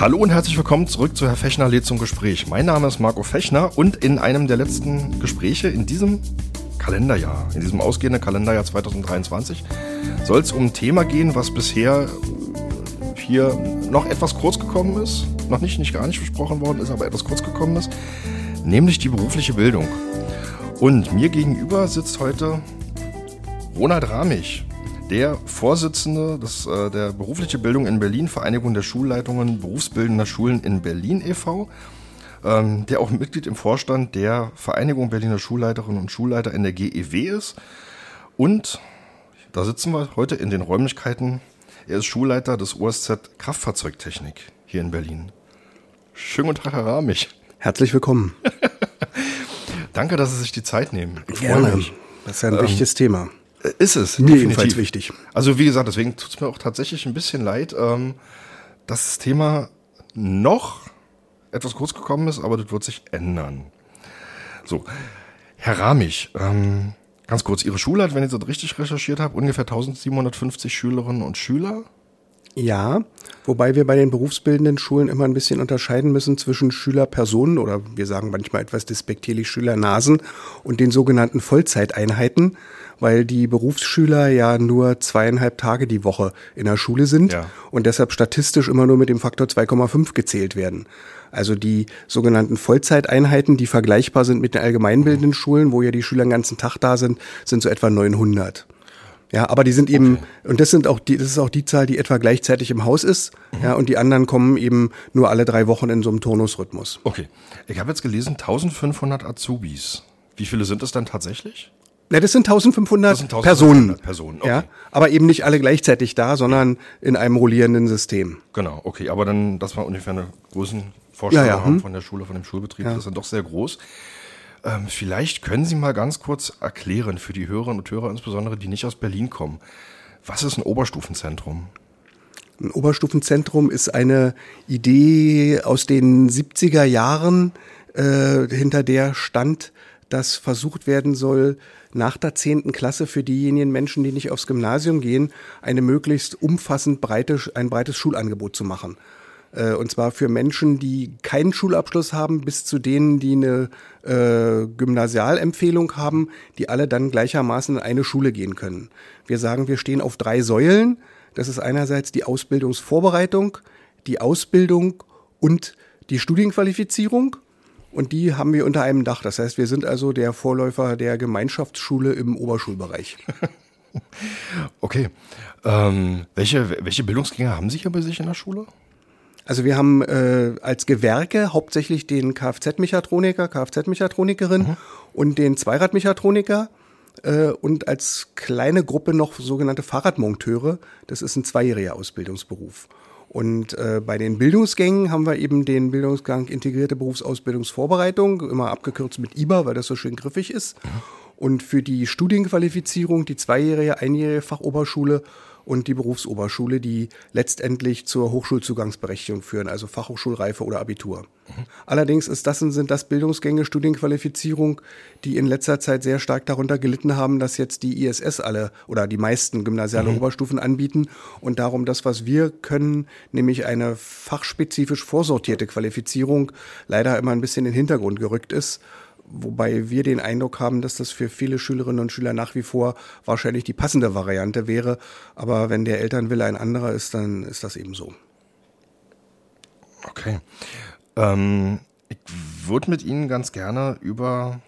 Hallo und herzlich willkommen zurück zu Herr Fechner lädt zum Gespräch. Mein Name ist Marco Fechner und in einem der letzten Gespräche in diesem Kalenderjahr, in diesem ausgehenden Kalenderjahr 2023, soll es um ein Thema gehen, was bisher hier noch etwas kurz gekommen ist, noch nicht, nicht gar nicht besprochen worden ist, aber etwas kurz gekommen ist, nämlich die berufliche Bildung. Und mir gegenüber sitzt heute Ronald Ramich, der Vorsitzende des, äh, der berufliche Bildung in Berlin, Vereinigung der Schulleitungen berufsbildender Schulen in Berlin e.V., ähm, der auch Mitglied im Vorstand der Vereinigung Berliner Schulleiterinnen und Schulleiter in der GEW ist. Und da sitzen wir heute in den Räumlichkeiten. Er ist Schulleiter des OSZ Kraftfahrzeugtechnik hier in Berlin. Schönen guten Tag, Herr Ramich. Herzlich willkommen. Danke, dass Sie sich die Zeit nehmen. Ich Gerne. Mich. Das ist ein ähm, wichtiges Thema. Ist es. Mir jedenfalls wichtig. Also wie gesagt, deswegen tut es mir auch tatsächlich ein bisschen leid, ähm, dass das Thema noch etwas kurz gekommen ist, aber das wird sich ändern. So, Herr Ramich, ähm, ganz kurz, Ihre Schule hat, wenn ich das richtig recherchiert habe, ungefähr 1750 Schülerinnen und Schüler. Ja, wobei wir bei den berufsbildenden Schulen immer ein bisschen unterscheiden müssen zwischen Schülerpersonen oder wir sagen manchmal etwas despektierlich Schülernasen und den sogenannten Vollzeiteinheiten weil die Berufsschüler ja nur zweieinhalb Tage die Woche in der Schule sind ja. und deshalb statistisch immer nur mit dem Faktor 2,5 gezählt werden. Also die sogenannten Vollzeiteinheiten, die vergleichbar sind mit den allgemeinbildenden Schulen, wo ja die Schüler den ganzen Tag da sind, sind so etwa 900. Ja, aber die sind eben, okay. und das sind auch die, das ist auch die Zahl, die etwa gleichzeitig im Haus ist. Mhm. Ja, und die anderen kommen eben nur alle drei Wochen in so einem Turnusrhythmus. Okay. Ich habe jetzt gelesen, 1500 Azubis. Wie viele sind es dann tatsächlich? Ja, das sind 1500, das sind 1500 Personen. Personen okay. ja, aber eben nicht alle gleichzeitig da, sondern in einem rollierenden System. Genau, okay. Aber dann, dass wir ungefähr eine Größenvorstellung ja, ja. haben hm. von der Schule, von dem Schulbetrieb, ja. das ist dann doch sehr groß. Ähm, vielleicht können Sie mal ganz kurz erklären für die Hörerinnen und Hörer, insbesondere die nicht aus Berlin kommen. Was ist ein Oberstufenzentrum? Ein Oberstufenzentrum ist eine Idee aus den 70er Jahren, äh, hinter der stand, dass versucht werden soll, nach der zehnten Klasse für diejenigen Menschen, die nicht aufs Gymnasium gehen, eine möglichst umfassend breite, ein breites Schulangebot zu machen. Äh, und zwar für Menschen, die keinen Schulabschluss haben, bis zu denen, die eine äh, Gymnasialempfehlung haben, die alle dann gleichermaßen in eine Schule gehen können. Wir sagen, wir stehen auf drei Säulen. Das ist einerseits die Ausbildungsvorbereitung, die Ausbildung und die Studienqualifizierung. Und die haben wir unter einem Dach. Das heißt, wir sind also der Vorläufer der Gemeinschaftsschule im Oberschulbereich. okay. Ähm, welche, welche Bildungsgänge haben Sie hier bei sich in der Schule? Also wir haben äh, als Gewerke hauptsächlich den Kfz-Mechatroniker, Kfz-Mechatronikerin mhm. und den Zweiradmechatroniker äh, und als kleine Gruppe noch sogenannte Fahrradmonteure. Das ist ein zweijähriger Ausbildungsberuf. Und äh, bei den Bildungsgängen haben wir eben den Bildungsgang Integrierte Berufsausbildungsvorbereitung, immer abgekürzt mit IBA, weil das so schön griffig ist. Ja. Und für die Studienqualifizierung die zweijährige, einjährige Fachoberschule und die Berufsoberschule, die letztendlich zur Hochschulzugangsberechtigung führen, also Fachhochschulreife oder Abitur. Mhm. Allerdings ist das, sind das Bildungsgänge Studienqualifizierung, die in letzter Zeit sehr stark darunter gelitten haben, dass jetzt die ISS alle oder die meisten gymnasiale mhm. Oberstufen anbieten und darum das, was wir können, nämlich eine fachspezifisch vorsortierte Qualifizierung, leider immer ein bisschen in den Hintergrund gerückt ist wobei wir den Eindruck haben, dass das für viele Schülerinnen und Schüler nach wie vor wahrscheinlich die passende Variante wäre. Aber wenn der Elternwille ein anderer ist, dann ist das eben so. Okay. Ähm, ich würde mit Ihnen ganz gerne über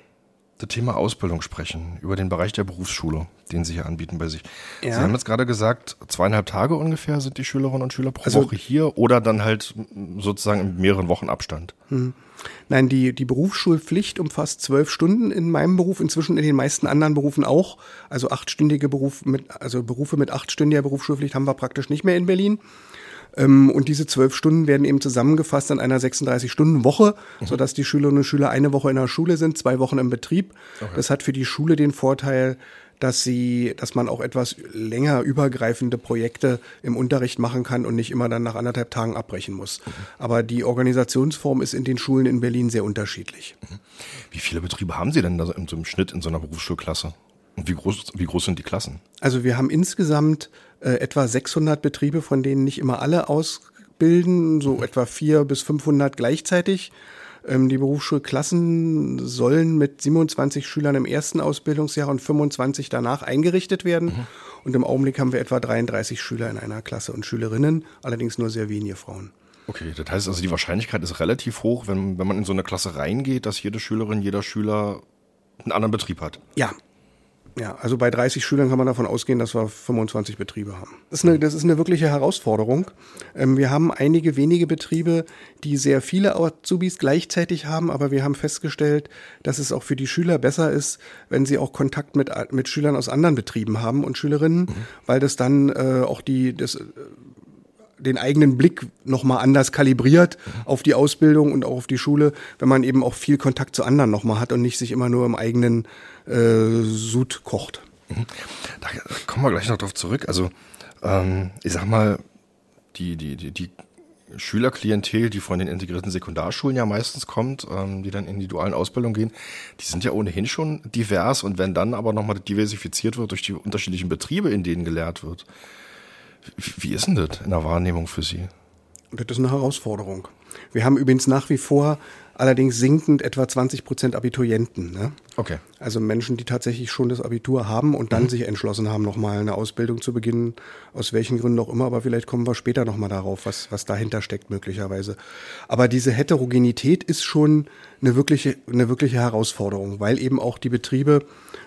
das Thema Ausbildung sprechen, über den Bereich der Berufsschule, den Sie hier anbieten bei sich. Ja. Sie haben jetzt gerade gesagt, zweieinhalb Tage ungefähr sind die Schülerinnen und Schüler pro also, Woche hier oder dann halt sozusagen in mehreren Wochen Abstand. Hm. Nein, die, die Berufsschulpflicht umfasst zwölf Stunden in meinem Beruf, inzwischen in den meisten anderen Berufen auch. Also achtstündige Beruf mit, also Berufe mit achtstündiger Berufsschulpflicht haben wir praktisch nicht mehr in Berlin. Ähm, und diese zwölf Stunden werden eben zusammengefasst in einer 36-Stunden-Woche, mhm. sodass die Schülerinnen und Schüler eine Woche in der Schule sind, zwei Wochen im Betrieb. Okay. Das hat für die Schule den Vorteil, dass sie, dass man auch etwas länger übergreifende Projekte im Unterricht machen kann und nicht immer dann nach anderthalb Tagen abbrechen muss. Mhm. Aber die Organisationsform ist in den Schulen in Berlin sehr unterschiedlich. Mhm. Wie viele Betriebe haben Sie denn da im, im Schnitt in so einer Berufsschulklasse? Und wie groß, wie groß sind die Klassen? Also wir haben insgesamt äh, etwa 600 Betriebe, von denen nicht immer alle aus bilden, so etwa vier bis 500 gleichzeitig. Ähm, die Berufsschulklassen sollen mit 27 Schülern im ersten Ausbildungsjahr und 25 danach eingerichtet werden. Mhm. Und im Augenblick haben wir etwa 33 Schüler in einer Klasse und Schülerinnen, allerdings nur sehr wenige Frauen. Okay, das heißt also, die Wahrscheinlichkeit ist relativ hoch, wenn, wenn man in so eine Klasse reingeht, dass jede Schülerin, jeder Schüler einen anderen Betrieb hat. Ja, ja, also bei 30 Schülern kann man davon ausgehen, dass wir 25 Betriebe haben. Das ist eine, das ist eine wirkliche Herausforderung. Ähm, wir haben einige wenige Betriebe, die sehr viele Azubis gleichzeitig haben, aber wir haben festgestellt, dass es auch für die Schüler besser ist, wenn sie auch Kontakt mit, mit Schülern aus anderen Betrieben haben und Schülerinnen, mhm. weil das dann äh, auch die, das, äh, den eigenen Blick nochmal anders kalibriert auf die Ausbildung und auch auf die Schule, wenn man eben auch viel Kontakt zu anderen nochmal hat und nicht sich immer nur im eigenen äh, Sud kocht. Mhm. Da kommen wir gleich noch drauf zurück. Also ähm, ich sag mal, die, die, die, die Schülerklientel, die von den integrierten Sekundarschulen ja meistens kommt, ähm, die dann in die dualen Ausbildungen gehen, die sind ja ohnehin schon divers und wenn dann aber nochmal diversifiziert wird durch die unterschiedlichen Betriebe, in denen gelehrt wird, wie ist denn das in der Wahrnehmung für Sie? Das ist eine Herausforderung. Wir haben übrigens nach wie vor allerdings sinkend etwa 20 Prozent Abiturienten. Ne? Okay. Also Menschen, die tatsächlich schon das Abitur haben und dann mhm. sich entschlossen haben, nochmal eine Ausbildung zu beginnen, aus welchen Gründen auch immer, aber vielleicht kommen wir später nochmal darauf, was, was dahinter steckt möglicherweise. Aber diese Heterogenität ist schon eine wirkliche, eine wirkliche Herausforderung, weil eben auch die Betriebe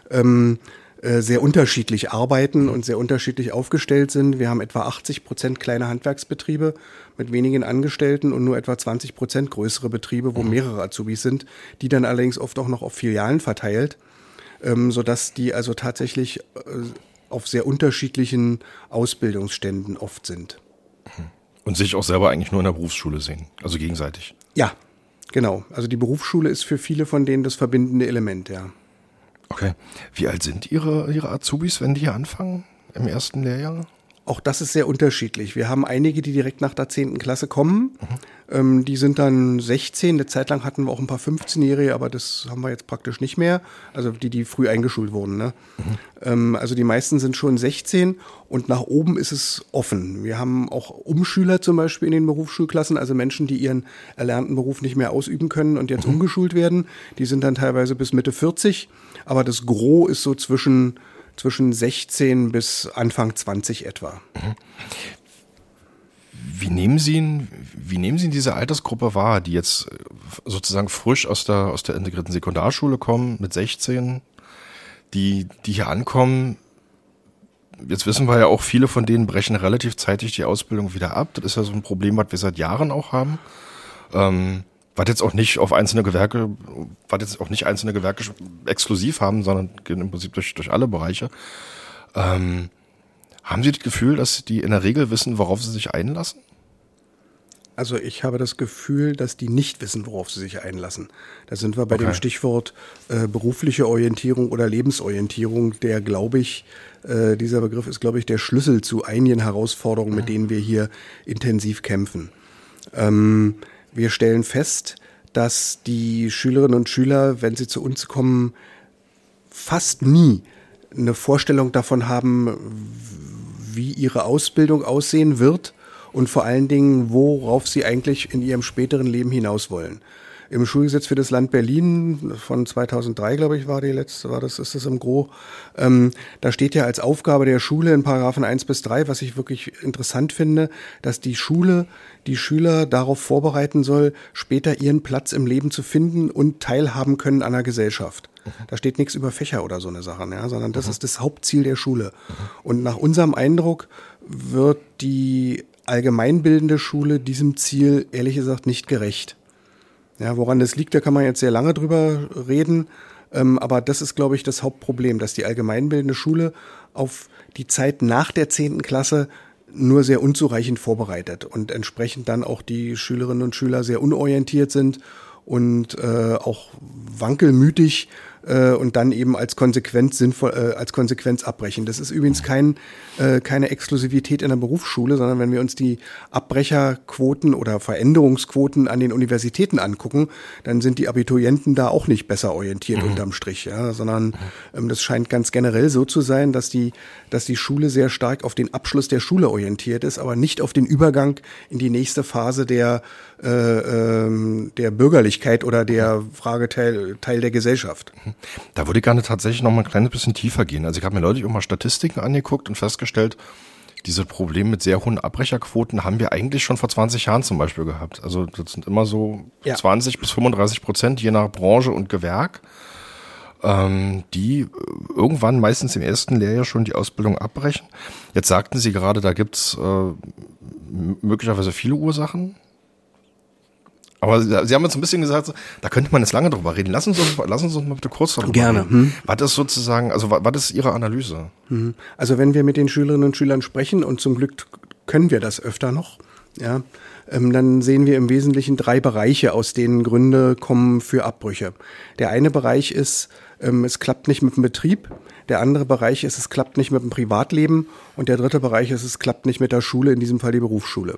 ähm, äh, sehr unterschiedlich arbeiten und sehr unterschiedlich aufgestellt sind. Wir haben etwa 80 Prozent kleine Handwerksbetriebe mit wenigen Angestellten und nur etwa 20 Prozent größere Betriebe, wo mehrere Azubis sind, die dann allerdings oft auch noch auf Filialen verteilt, ähm, sodass die also tatsächlich äh, auf sehr unterschiedlichen Ausbildungsständen oft sind. Und sich auch selber eigentlich nur in der Berufsschule sehen, also gegenseitig. Ja, genau. Also die Berufsschule ist für viele von denen das verbindende Element, ja. Okay. Wie alt sind Ihre, Ihre Azubis, wenn die hier anfangen im ersten Lehrjahr? Auch das ist sehr unterschiedlich. Wir haben einige, die direkt nach der 10. Klasse kommen. Mhm. Ähm, die sind dann 16. Eine Zeit lang hatten wir auch ein paar 15-Jährige, aber das haben wir jetzt praktisch nicht mehr. Also die, die früh eingeschult wurden. Ne? Mhm. Ähm, also die meisten sind schon 16 und nach oben ist es offen. Wir haben auch Umschüler zum Beispiel in den Berufsschulklassen, also Menschen, die ihren erlernten Beruf nicht mehr ausüben können und jetzt mhm. umgeschult werden. Die sind dann teilweise bis Mitte 40. Aber das Gros ist so zwischen zwischen 16 bis Anfang 20 etwa. Mhm. Wie nehmen Sie ihn, wie nehmen Sie diese Altersgruppe wahr, die jetzt äh, sozusagen frisch aus der, aus der integrierten Sekundarschule kommen, mit 16, die, die hier ankommen? Jetzt wissen wir ja auch, viele von denen brechen relativ zeitig die Ausbildung wieder ab. Das ist ja so ein Problem, was wir seit Jahren auch haben. Ähm, was jetzt auch nicht auf einzelne Gewerke, was jetzt auch nicht einzelne Gewerke exklusiv haben, sondern im Prinzip durch, durch alle Bereiche. Ähm, haben Sie das Gefühl, dass die in der Regel wissen, worauf sie sich einlassen? Also ich habe das Gefühl, dass die nicht wissen, worauf sie sich einlassen. Da sind wir bei okay. dem Stichwort äh, berufliche Orientierung oder Lebensorientierung, der, glaube ich, äh, dieser Begriff ist, glaube ich, der Schlüssel zu einigen Herausforderungen, mit denen wir hier intensiv kämpfen. Ähm, wir stellen fest, dass die Schülerinnen und Schüler, wenn sie zu uns kommen, fast nie eine Vorstellung davon haben, wie ihre Ausbildung aussehen wird und vor allen Dingen, worauf sie eigentlich in ihrem späteren Leben hinaus wollen im Schulgesetz für das Land Berlin von 2003, glaube ich, war die letzte, war das, ist das im Gro. Ähm, da steht ja als Aufgabe der Schule in Paragraphen 1 bis 3, was ich wirklich interessant finde, dass die Schule die Schüler darauf vorbereiten soll, später ihren Platz im Leben zu finden und teilhaben können an der Gesellschaft. Mhm. Da steht nichts über Fächer oder so eine Sache, ja, sondern das mhm. ist das Hauptziel der Schule. Mhm. Und nach unserem Eindruck wird die allgemeinbildende Schule diesem Ziel ehrlich gesagt nicht gerecht. Ja, woran das liegt, da kann man jetzt sehr lange drüber reden. Ähm, aber das ist, glaube ich, das Hauptproblem, dass die allgemeinbildende Schule auf die Zeit nach der zehnten Klasse nur sehr unzureichend vorbereitet und entsprechend dann auch die Schülerinnen und Schüler sehr unorientiert sind und äh, auch wankelmütig äh, und dann eben als Konsequenz sinnvoll, äh, als Konsequenz abbrechen. Das ist übrigens kein, äh, keine Exklusivität in der Berufsschule, sondern wenn wir uns die Abbrecherquoten oder Veränderungsquoten an den Universitäten angucken, dann sind die Abiturienten da auch nicht besser orientiert mhm. unterm Strich, ja, sondern ähm, das scheint ganz generell so zu sein, dass die, dass die Schule sehr stark auf den Abschluss der Schule orientiert ist, aber nicht auf den Übergang in die nächste Phase der äh, ähm, der Bürgerlichkeit oder der Frageteil Teil der Gesellschaft. Da würde ich gerne tatsächlich noch mal ein kleines bisschen tiefer gehen. Also ich habe mir neulich auch mal Statistiken angeguckt und festgestellt, diese Probleme mit sehr hohen Abbrecherquoten haben wir eigentlich schon vor 20 Jahren zum Beispiel gehabt. Also das sind immer so ja. 20 bis 35 Prozent je nach Branche und Gewerk, ähm, die irgendwann meistens im ersten Lehrjahr schon die Ausbildung abbrechen. Jetzt sagten Sie gerade, da gibt's äh, möglicherweise viele Ursachen. Aber Sie haben jetzt ein bisschen gesagt, da könnte man jetzt lange drüber reden. Lassen Sie uns, lassen Sie uns mal bitte kurz darüber Gerne. reden. Hm. Was ist sozusagen, also was ist Ihre Analyse? Hm. Also wenn wir mit den Schülerinnen und Schülern sprechen, und zum Glück können wir das öfter noch, ja, ähm, dann sehen wir im Wesentlichen drei Bereiche, aus denen Gründe kommen für Abbrüche. Der eine Bereich ist, ähm, es klappt nicht mit dem Betrieb. Der andere Bereich ist, es klappt nicht mit dem Privatleben. Und der dritte Bereich ist, es klappt nicht mit der Schule, in diesem Fall die Berufsschule.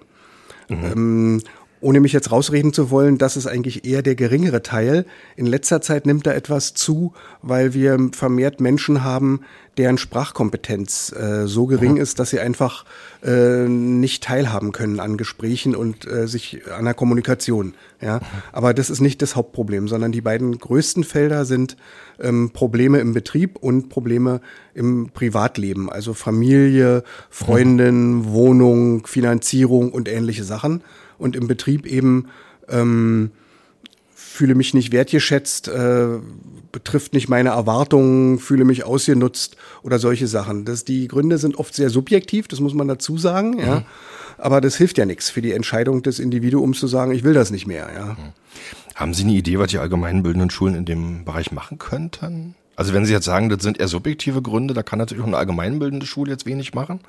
Mhm. Ohne mich jetzt rausreden zu wollen, das ist eigentlich eher der geringere Teil. In letzter Zeit nimmt da etwas zu, weil wir vermehrt Menschen haben, deren Sprachkompetenz äh, so gering mhm. ist, dass sie einfach äh, nicht teilhaben können an Gesprächen und äh, sich an der Kommunikation. Ja, mhm. aber das ist nicht das Hauptproblem, sondern die beiden größten Felder sind ähm, Probleme im Betrieb und Probleme im Privatleben, also Familie, Freundin, mhm. Wohnung, Finanzierung und ähnliche Sachen und im Betrieb eben ähm, fühle mich nicht wertgeschätzt, äh, betrifft nicht meine Erwartungen, fühle mich ausgenutzt oder solche Sachen. Das, die Gründe sind oft sehr subjektiv, das muss man dazu sagen, ja. Mhm. Aber das hilft ja nichts für die Entscheidung des Individuums zu sagen, ich will das nicht mehr, ja. Mhm. Haben Sie eine Idee, was die allgemeinbildenden Schulen in dem Bereich machen könnten? Also wenn Sie jetzt sagen, das sind eher subjektive Gründe, da kann natürlich auch eine allgemeinbildende Schule jetzt wenig machen.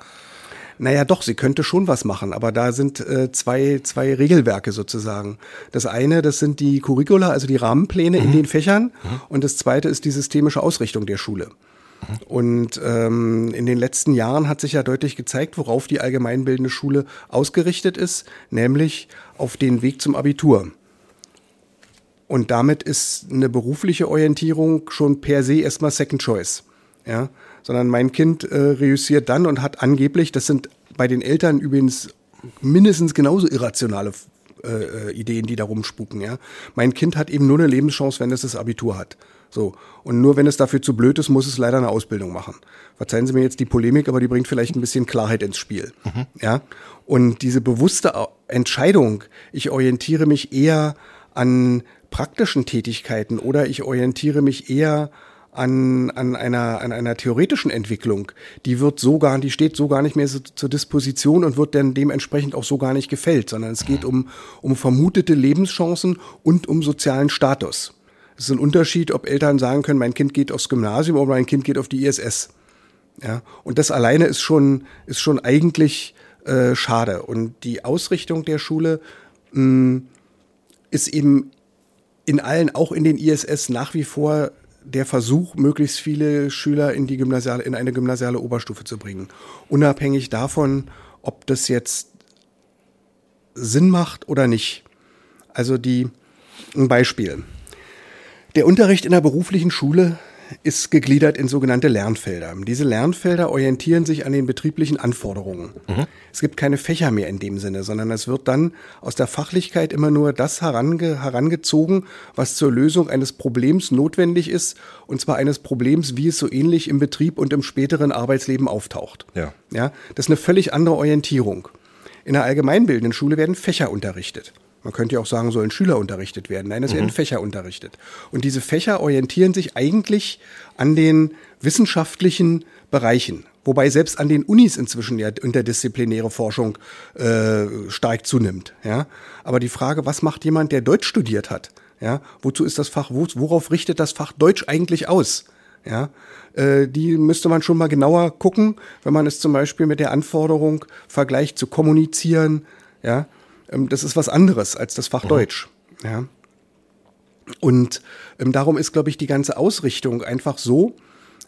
Naja, doch, sie könnte schon was machen, aber da sind äh, zwei, zwei Regelwerke sozusagen. Das eine, das sind die Curricula, also die Rahmenpläne mhm. in den Fächern. Mhm. Und das zweite ist die systemische Ausrichtung der Schule. Mhm. Und ähm, in den letzten Jahren hat sich ja deutlich gezeigt, worauf die allgemeinbildende Schule ausgerichtet ist, nämlich auf den Weg zum Abitur. Und damit ist eine berufliche Orientierung schon per se erstmal Second Choice. Ja, sondern mein Kind äh, reüssiert dann und hat angeblich, das sind bei den Eltern übrigens mindestens genauso irrationale äh, äh, Ideen, die da rumspuken. Ja? Mein Kind hat eben nur eine Lebenschance, wenn es das Abitur hat. So. Und nur wenn es dafür zu blöd ist, muss es leider eine Ausbildung machen. Verzeihen Sie mir jetzt die Polemik, aber die bringt vielleicht ein bisschen Klarheit ins Spiel. Mhm. Ja. Und diese bewusste Entscheidung, ich orientiere mich eher an praktischen Tätigkeiten oder ich orientiere mich eher an, an, einer, an einer theoretischen Entwicklung, die wird so gar, die steht so gar nicht mehr so, zur Disposition und wird dann dementsprechend auch so gar nicht gefällt, sondern es geht um, um vermutete Lebenschancen und um sozialen Status. Es ist ein Unterschied, ob Eltern sagen können, mein Kind geht aufs Gymnasium oder mein Kind geht auf die ISS. Ja, und das alleine ist schon, ist schon eigentlich äh, schade. Und die Ausrichtung der Schule mh, mm, ist eben in allen, auch in den ISS, nach wie vor der Versuch, möglichst viele Schüler in die gymnasiale, in eine gymnasiale Oberstufe zu bringen. Unabhängig davon, ob das jetzt Sinn macht oder nicht. Also die, ein Beispiel. Der Unterricht in der beruflichen Schule ist gegliedert in sogenannte Lernfelder. Diese Lernfelder orientieren sich an den betrieblichen Anforderungen. Mhm. Es gibt keine Fächer mehr in dem Sinne, sondern es wird dann aus der Fachlichkeit immer nur das herange herangezogen, was zur Lösung eines Problems notwendig ist, und zwar eines Problems, wie es so ähnlich im Betrieb und im späteren Arbeitsleben auftaucht. Ja. Ja, das ist eine völlig andere Orientierung. In der allgemeinbildenden Schule werden Fächer unterrichtet. Man könnte ja auch sagen, sollen Schüler unterrichtet werden. Nein, es werden mhm. Fächer unterrichtet. Und diese Fächer orientieren sich eigentlich an den wissenschaftlichen Bereichen. Wobei selbst an den Unis inzwischen ja interdisziplinäre Forschung äh, stark zunimmt. Ja? Aber die Frage, was macht jemand, der Deutsch studiert hat? Ja? Wozu ist das Fach, worauf richtet das Fach Deutsch eigentlich aus? Ja? Äh, die müsste man schon mal genauer gucken, wenn man es zum Beispiel mit der Anforderung vergleicht zu kommunizieren, ja, ähm, das ist was anderes als das Fach mhm. Deutsch. Ja. Und ähm, darum ist, glaube ich, die ganze Ausrichtung einfach so,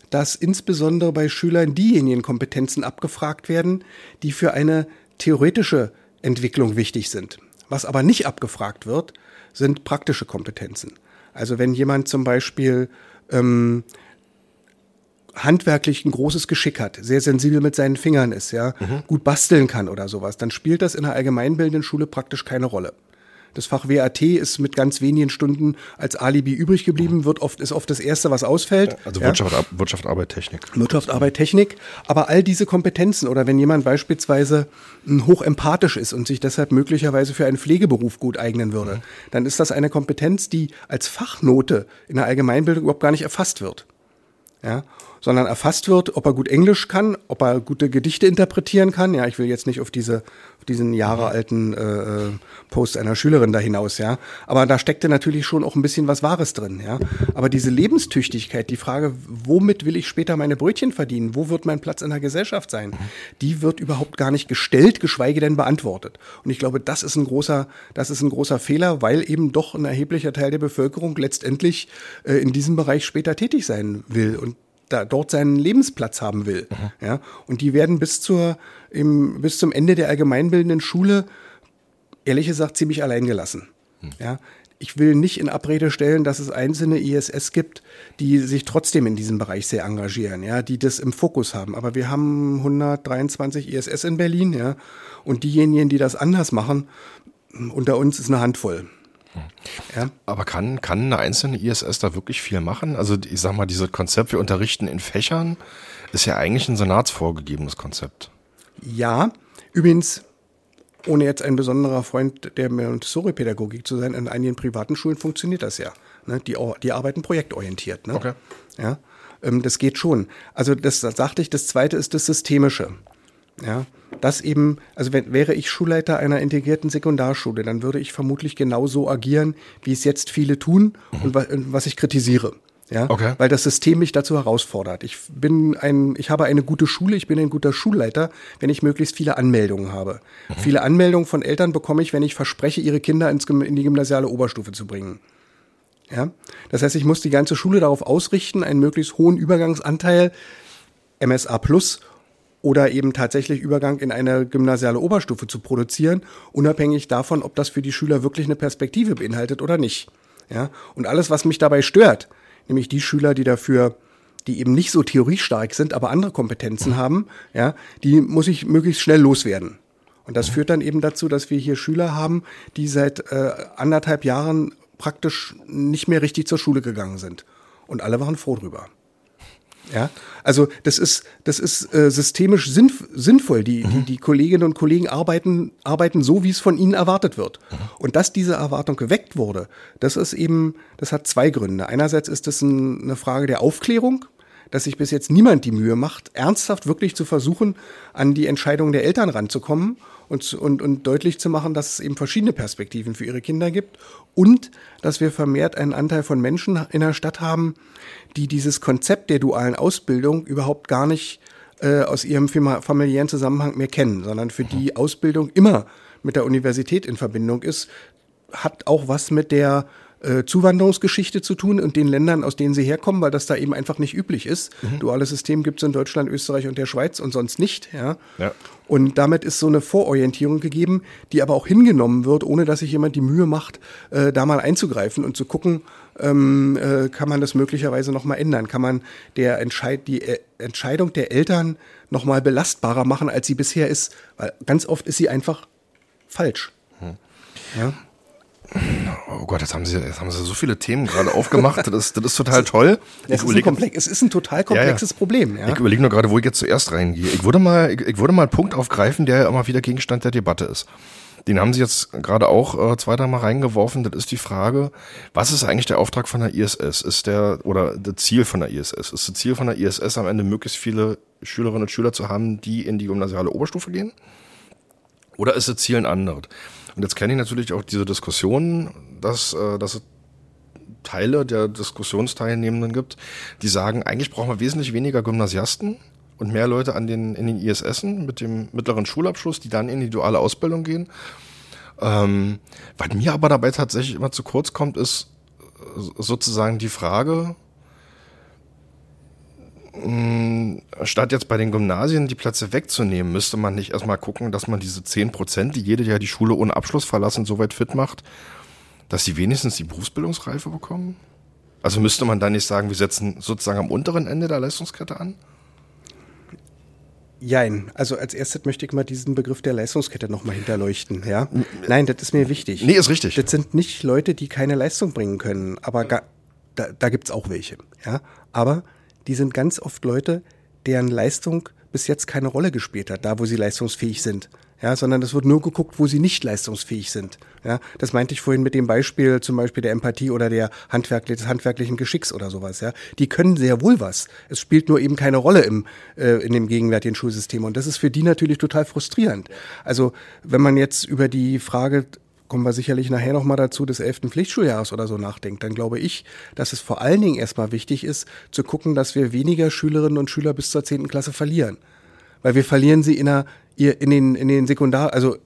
dass insbesondere bei Schülern diejenigen Kompetenzen abgefragt werden, die für eine theoretische Entwicklung wichtig sind. Was aber nicht abgefragt wird, sind praktische Kompetenzen. Also wenn jemand zum Beispiel ähm, handwerklich ein großes Geschick hat, sehr sensibel mit seinen Fingern ist, ja, mhm. gut basteln kann oder sowas, dann spielt das in einer allgemeinbildenden Schule praktisch keine Rolle. Das Fach WAT ist mit ganz wenigen Stunden als Alibi übrig geblieben, wird oft, ist oft das erste, was ausfällt. Also Wirtschaft, ja. Wirtschaft, Arbeit, Technik. Wirtschaft, Arbeit, Technik. Aber all diese Kompetenzen oder wenn jemand beispielsweise hochempathisch ist und sich deshalb möglicherweise für einen Pflegeberuf gut eignen würde, mhm. dann ist das eine Kompetenz, die als Fachnote in der Allgemeinbildung überhaupt gar nicht erfasst wird. Ja sondern erfasst wird, ob er gut Englisch kann, ob er gute Gedichte interpretieren kann. Ja, ich will jetzt nicht auf diese auf diesen jahrealten äh, äh, Post einer Schülerin da hinaus, ja. Aber da steckte natürlich schon auch ein bisschen was Wahres drin, ja. Aber diese Lebenstüchtigkeit, die Frage, womit will ich später meine Brötchen verdienen, wo wird mein Platz in der Gesellschaft sein, die wird überhaupt gar nicht gestellt, geschweige denn beantwortet. Und ich glaube, das ist ein großer, das ist ein großer Fehler, weil eben doch ein erheblicher Teil der Bevölkerung letztendlich äh, in diesem Bereich später tätig sein will. Und da, dort seinen Lebensplatz haben will. Mhm. Ja, und die werden bis zur, im, bis zum Ende der allgemeinbildenden Schule, ehrlich gesagt, ziemlich allein gelassen. Mhm. Ja, ich will nicht in Abrede stellen, dass es einzelne ISS gibt, die sich trotzdem in diesem Bereich sehr engagieren, ja, die das im Fokus haben. Aber wir haben 123 ISS in Berlin, ja, und diejenigen, die das anders machen, unter uns ist eine Handvoll. Ja. Aber kann, kann eine einzelne ISS da wirklich viel machen? Also ich sag mal, dieses Konzept, wir unterrichten in Fächern, ist ja eigentlich ein senatsvorgegebenes Konzept. Ja, übrigens, ohne jetzt ein besonderer Freund der Montessori-Pädagogik zu sein, in einigen privaten Schulen funktioniert das ja. Ne? Die, die arbeiten projektorientiert. Ne? Okay. Ja, ähm, das geht schon. Also das, das sagte ich, das zweite ist das Systemische. Ja, das eben, also wenn, wäre ich Schulleiter einer integrierten Sekundarschule, dann würde ich vermutlich genauso agieren, wie es jetzt viele tun mhm. und, und was ich kritisiere. Ja, okay. weil das System mich dazu herausfordert. Ich bin ein, ich habe eine gute Schule, ich bin ein guter Schulleiter, wenn ich möglichst viele Anmeldungen habe. Mhm. Viele Anmeldungen von Eltern bekomme ich, wenn ich verspreche, ihre Kinder ins, in die gymnasiale Oberstufe zu bringen. Ja, das heißt, ich muss die ganze Schule darauf ausrichten, einen möglichst hohen Übergangsanteil MSA Plus oder eben tatsächlich Übergang in eine gymnasiale Oberstufe zu produzieren, unabhängig davon, ob das für die Schüler wirklich eine Perspektive beinhaltet oder nicht. Ja, und alles, was mich dabei stört, nämlich die Schüler, die dafür die eben nicht so theoriestark sind, aber andere Kompetenzen haben, ja, die muss ich möglichst schnell loswerden. Und das führt dann eben dazu, dass wir hier Schüler haben, die seit äh, anderthalb Jahren praktisch nicht mehr richtig zur Schule gegangen sind. Und alle waren froh drüber. Ja, also das ist das ist äh, systemisch sinnf sinnvoll. Die, mhm. die die Kolleginnen und Kollegen arbeiten arbeiten so, wie es von ihnen erwartet wird. Mhm. Und dass diese Erwartung geweckt wurde, das ist eben das hat zwei Gründe. Einerseits ist das ein, eine Frage der Aufklärung, dass sich bis jetzt niemand die Mühe macht, ernsthaft wirklich zu versuchen, an die Entscheidungen der Eltern ranzukommen und, und, und deutlich zu machen, dass es eben verschiedene Perspektiven für ihre Kinder gibt und dass wir vermehrt einen Anteil von Menschen in der Stadt haben, die dieses Konzept der dualen Ausbildung überhaupt gar nicht äh, aus ihrem familiären Zusammenhang mehr kennen, sondern für die Ausbildung immer mit der Universität in Verbindung ist, hat auch was mit der äh, Zuwanderungsgeschichte zu tun und den Ländern, aus denen sie herkommen, weil das da eben einfach nicht üblich ist. Mhm. Duales System gibt es in Deutschland, Österreich und der Schweiz und sonst nicht. Ja? ja. Und damit ist so eine Vororientierung gegeben, die aber auch hingenommen wird, ohne dass sich jemand die Mühe macht, äh, da mal einzugreifen und zu gucken, ähm, äh, kann man das möglicherweise nochmal ändern? Kann man der Entscheid die äh, Entscheidung der Eltern nochmal belastbarer machen, als sie bisher ist? Weil ganz oft ist sie einfach falsch. Hm. Ja. Oh Gott, jetzt haben Sie, jetzt haben Sie so viele Themen gerade aufgemacht. Das, ist, das ist total toll. Es ist, komplex, es ist, ein total komplexes ja, ja. Problem. Ja? Ich überlege nur gerade, wo ich jetzt zuerst reingehe. Ich würde mal, ich, ich würde mal einen Punkt aufgreifen, der immer wieder Gegenstand der Debatte ist. Den haben Sie jetzt gerade auch äh, zwei, drei Mal reingeworfen. Das ist die Frage, was ist eigentlich der Auftrag von der ISS? Ist der, oder das Ziel von der ISS? Ist das Ziel von der ISS am Ende möglichst viele Schülerinnen und Schüler zu haben, die in die gymnasiale Oberstufe gehen? Oder ist das Ziel ein anderes? Und jetzt kenne ich natürlich auch diese Diskussion, dass, äh, dass es Teile der Diskussionsteilnehmenden gibt, die sagen, eigentlich brauchen wir wesentlich weniger Gymnasiasten und mehr Leute an den, in den ISSen mit dem mittleren Schulabschluss, die dann in die duale Ausbildung gehen. Ähm, was mir aber dabei tatsächlich immer zu kurz kommt, ist sozusagen die Frage, statt jetzt bei den Gymnasien die Plätze wegzunehmen, müsste man nicht erstmal gucken, dass man diese 10 Prozent, die jede Jahr die Schule ohne Abschluss verlassen, so weit fit macht, dass sie wenigstens die Berufsbildungsreife bekommen? Also müsste man dann nicht sagen, wir setzen sozusagen am unteren Ende der Leistungskette an? Jein. Also als erstes möchte ich mal diesen Begriff der Leistungskette nochmal hinterleuchten. Ja? Nein, das ist mir wichtig. Nee, ist richtig. Das sind nicht Leute, die keine Leistung bringen können, aber da, da gibt's auch welche. Ja? Aber die sind ganz oft Leute, deren Leistung bis jetzt keine Rolle gespielt hat, da wo sie leistungsfähig sind. Ja, sondern es wird nur geguckt, wo sie nicht leistungsfähig sind. Ja, das meinte ich vorhin mit dem Beispiel zum Beispiel der Empathie oder der Handwerk, des handwerklichen Geschicks oder sowas. Ja, die können sehr wohl was. Es spielt nur eben keine Rolle im äh, in dem gegenwärtigen Schulsystem und das ist für die natürlich total frustrierend. Also wenn man jetzt über die Frage kommen wir sicherlich nachher nochmal dazu, des elften Pflichtschuljahres oder so nachdenkt, dann glaube ich, dass es vor allen Dingen erstmal wichtig ist, zu gucken, dass wir weniger Schülerinnen und Schüler bis zur zehnten Klasse verlieren. Weil wir verlieren sie in, einer, in, den, in den Sekundar, also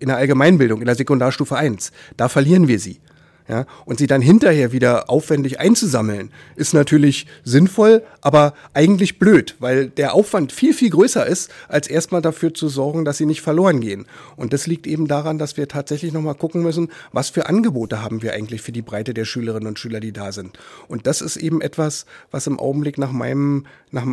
in der Allgemeinbildung, in der Sekundarstufe 1. Da verlieren wir sie. Ja, und sie dann hinterher wieder aufwendig einzusammeln, ist natürlich sinnvoll, aber eigentlich blöd, weil der Aufwand viel, viel größer ist, als erstmal dafür zu sorgen, dass sie nicht verloren gehen. Und das liegt eben daran, dass wir tatsächlich nochmal gucken müssen, was für Angebote haben wir eigentlich für die Breite der Schülerinnen und Schüler, die da sind. Und das ist eben etwas, was im Augenblick nach meinem, nach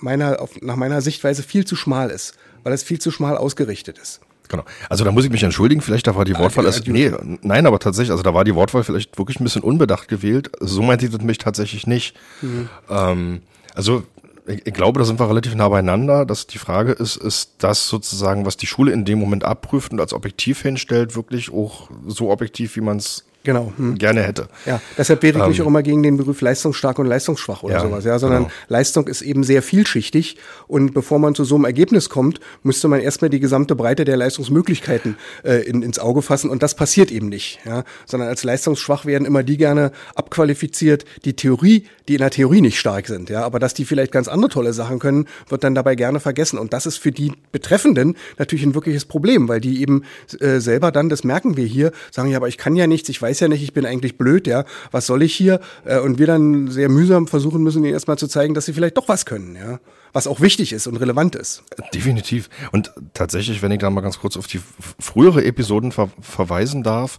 meiner, nach meiner Sichtweise viel zu schmal ist, weil es viel zu schmal ausgerichtet ist. Genau. Also da muss ich mich entschuldigen, vielleicht da war die Wortwahl erst, nee, nein, aber tatsächlich, also da war die Wortwahl vielleicht wirklich ein bisschen unbedacht gewählt. So meinte ich das mich tatsächlich nicht. Mhm. Ähm, also ich, ich, glaube, da sind wir relativ nah beieinander. Dass die Frage ist, ist das sozusagen, was die Schule in dem Moment abprüft und als objektiv hinstellt, wirklich auch so objektiv, wie man es genau. Hm. gerne hätte. Ja, deshalb wäre ich ähm, nicht auch immer gegen den Begriff leistungsstark und leistungsschwach oder ja, sowas, ja, sondern genau. Leistung ist eben sehr vielschichtig und bevor man zu so einem Ergebnis kommt, müsste man erstmal die gesamte Breite der Leistungsmöglichkeiten äh, in, ins Auge fassen und das passiert eben nicht, ja, sondern als leistungsschwach werden immer die gerne abqualifiziert, die Theorie, die in der Theorie nicht stark sind, ja, aber dass die vielleicht ganz andere tolle Sachen können, wird dann dabei gerne vergessen und das ist für die Betreffenden natürlich ein wirkliches Problem, weil die eben äh, selber dann, das merken wir hier, sagen ja, aber ich kann ja nichts, ich weiß weiß ja nicht, ich bin eigentlich blöd, ja, was soll ich hier? Äh, und wir dann sehr mühsam versuchen müssen, ihnen erstmal zu zeigen, dass sie vielleicht doch was können, ja. Was auch wichtig ist und relevant ist. Definitiv. Und tatsächlich, wenn ich da mal ganz kurz auf die frühere Episoden ver verweisen darf,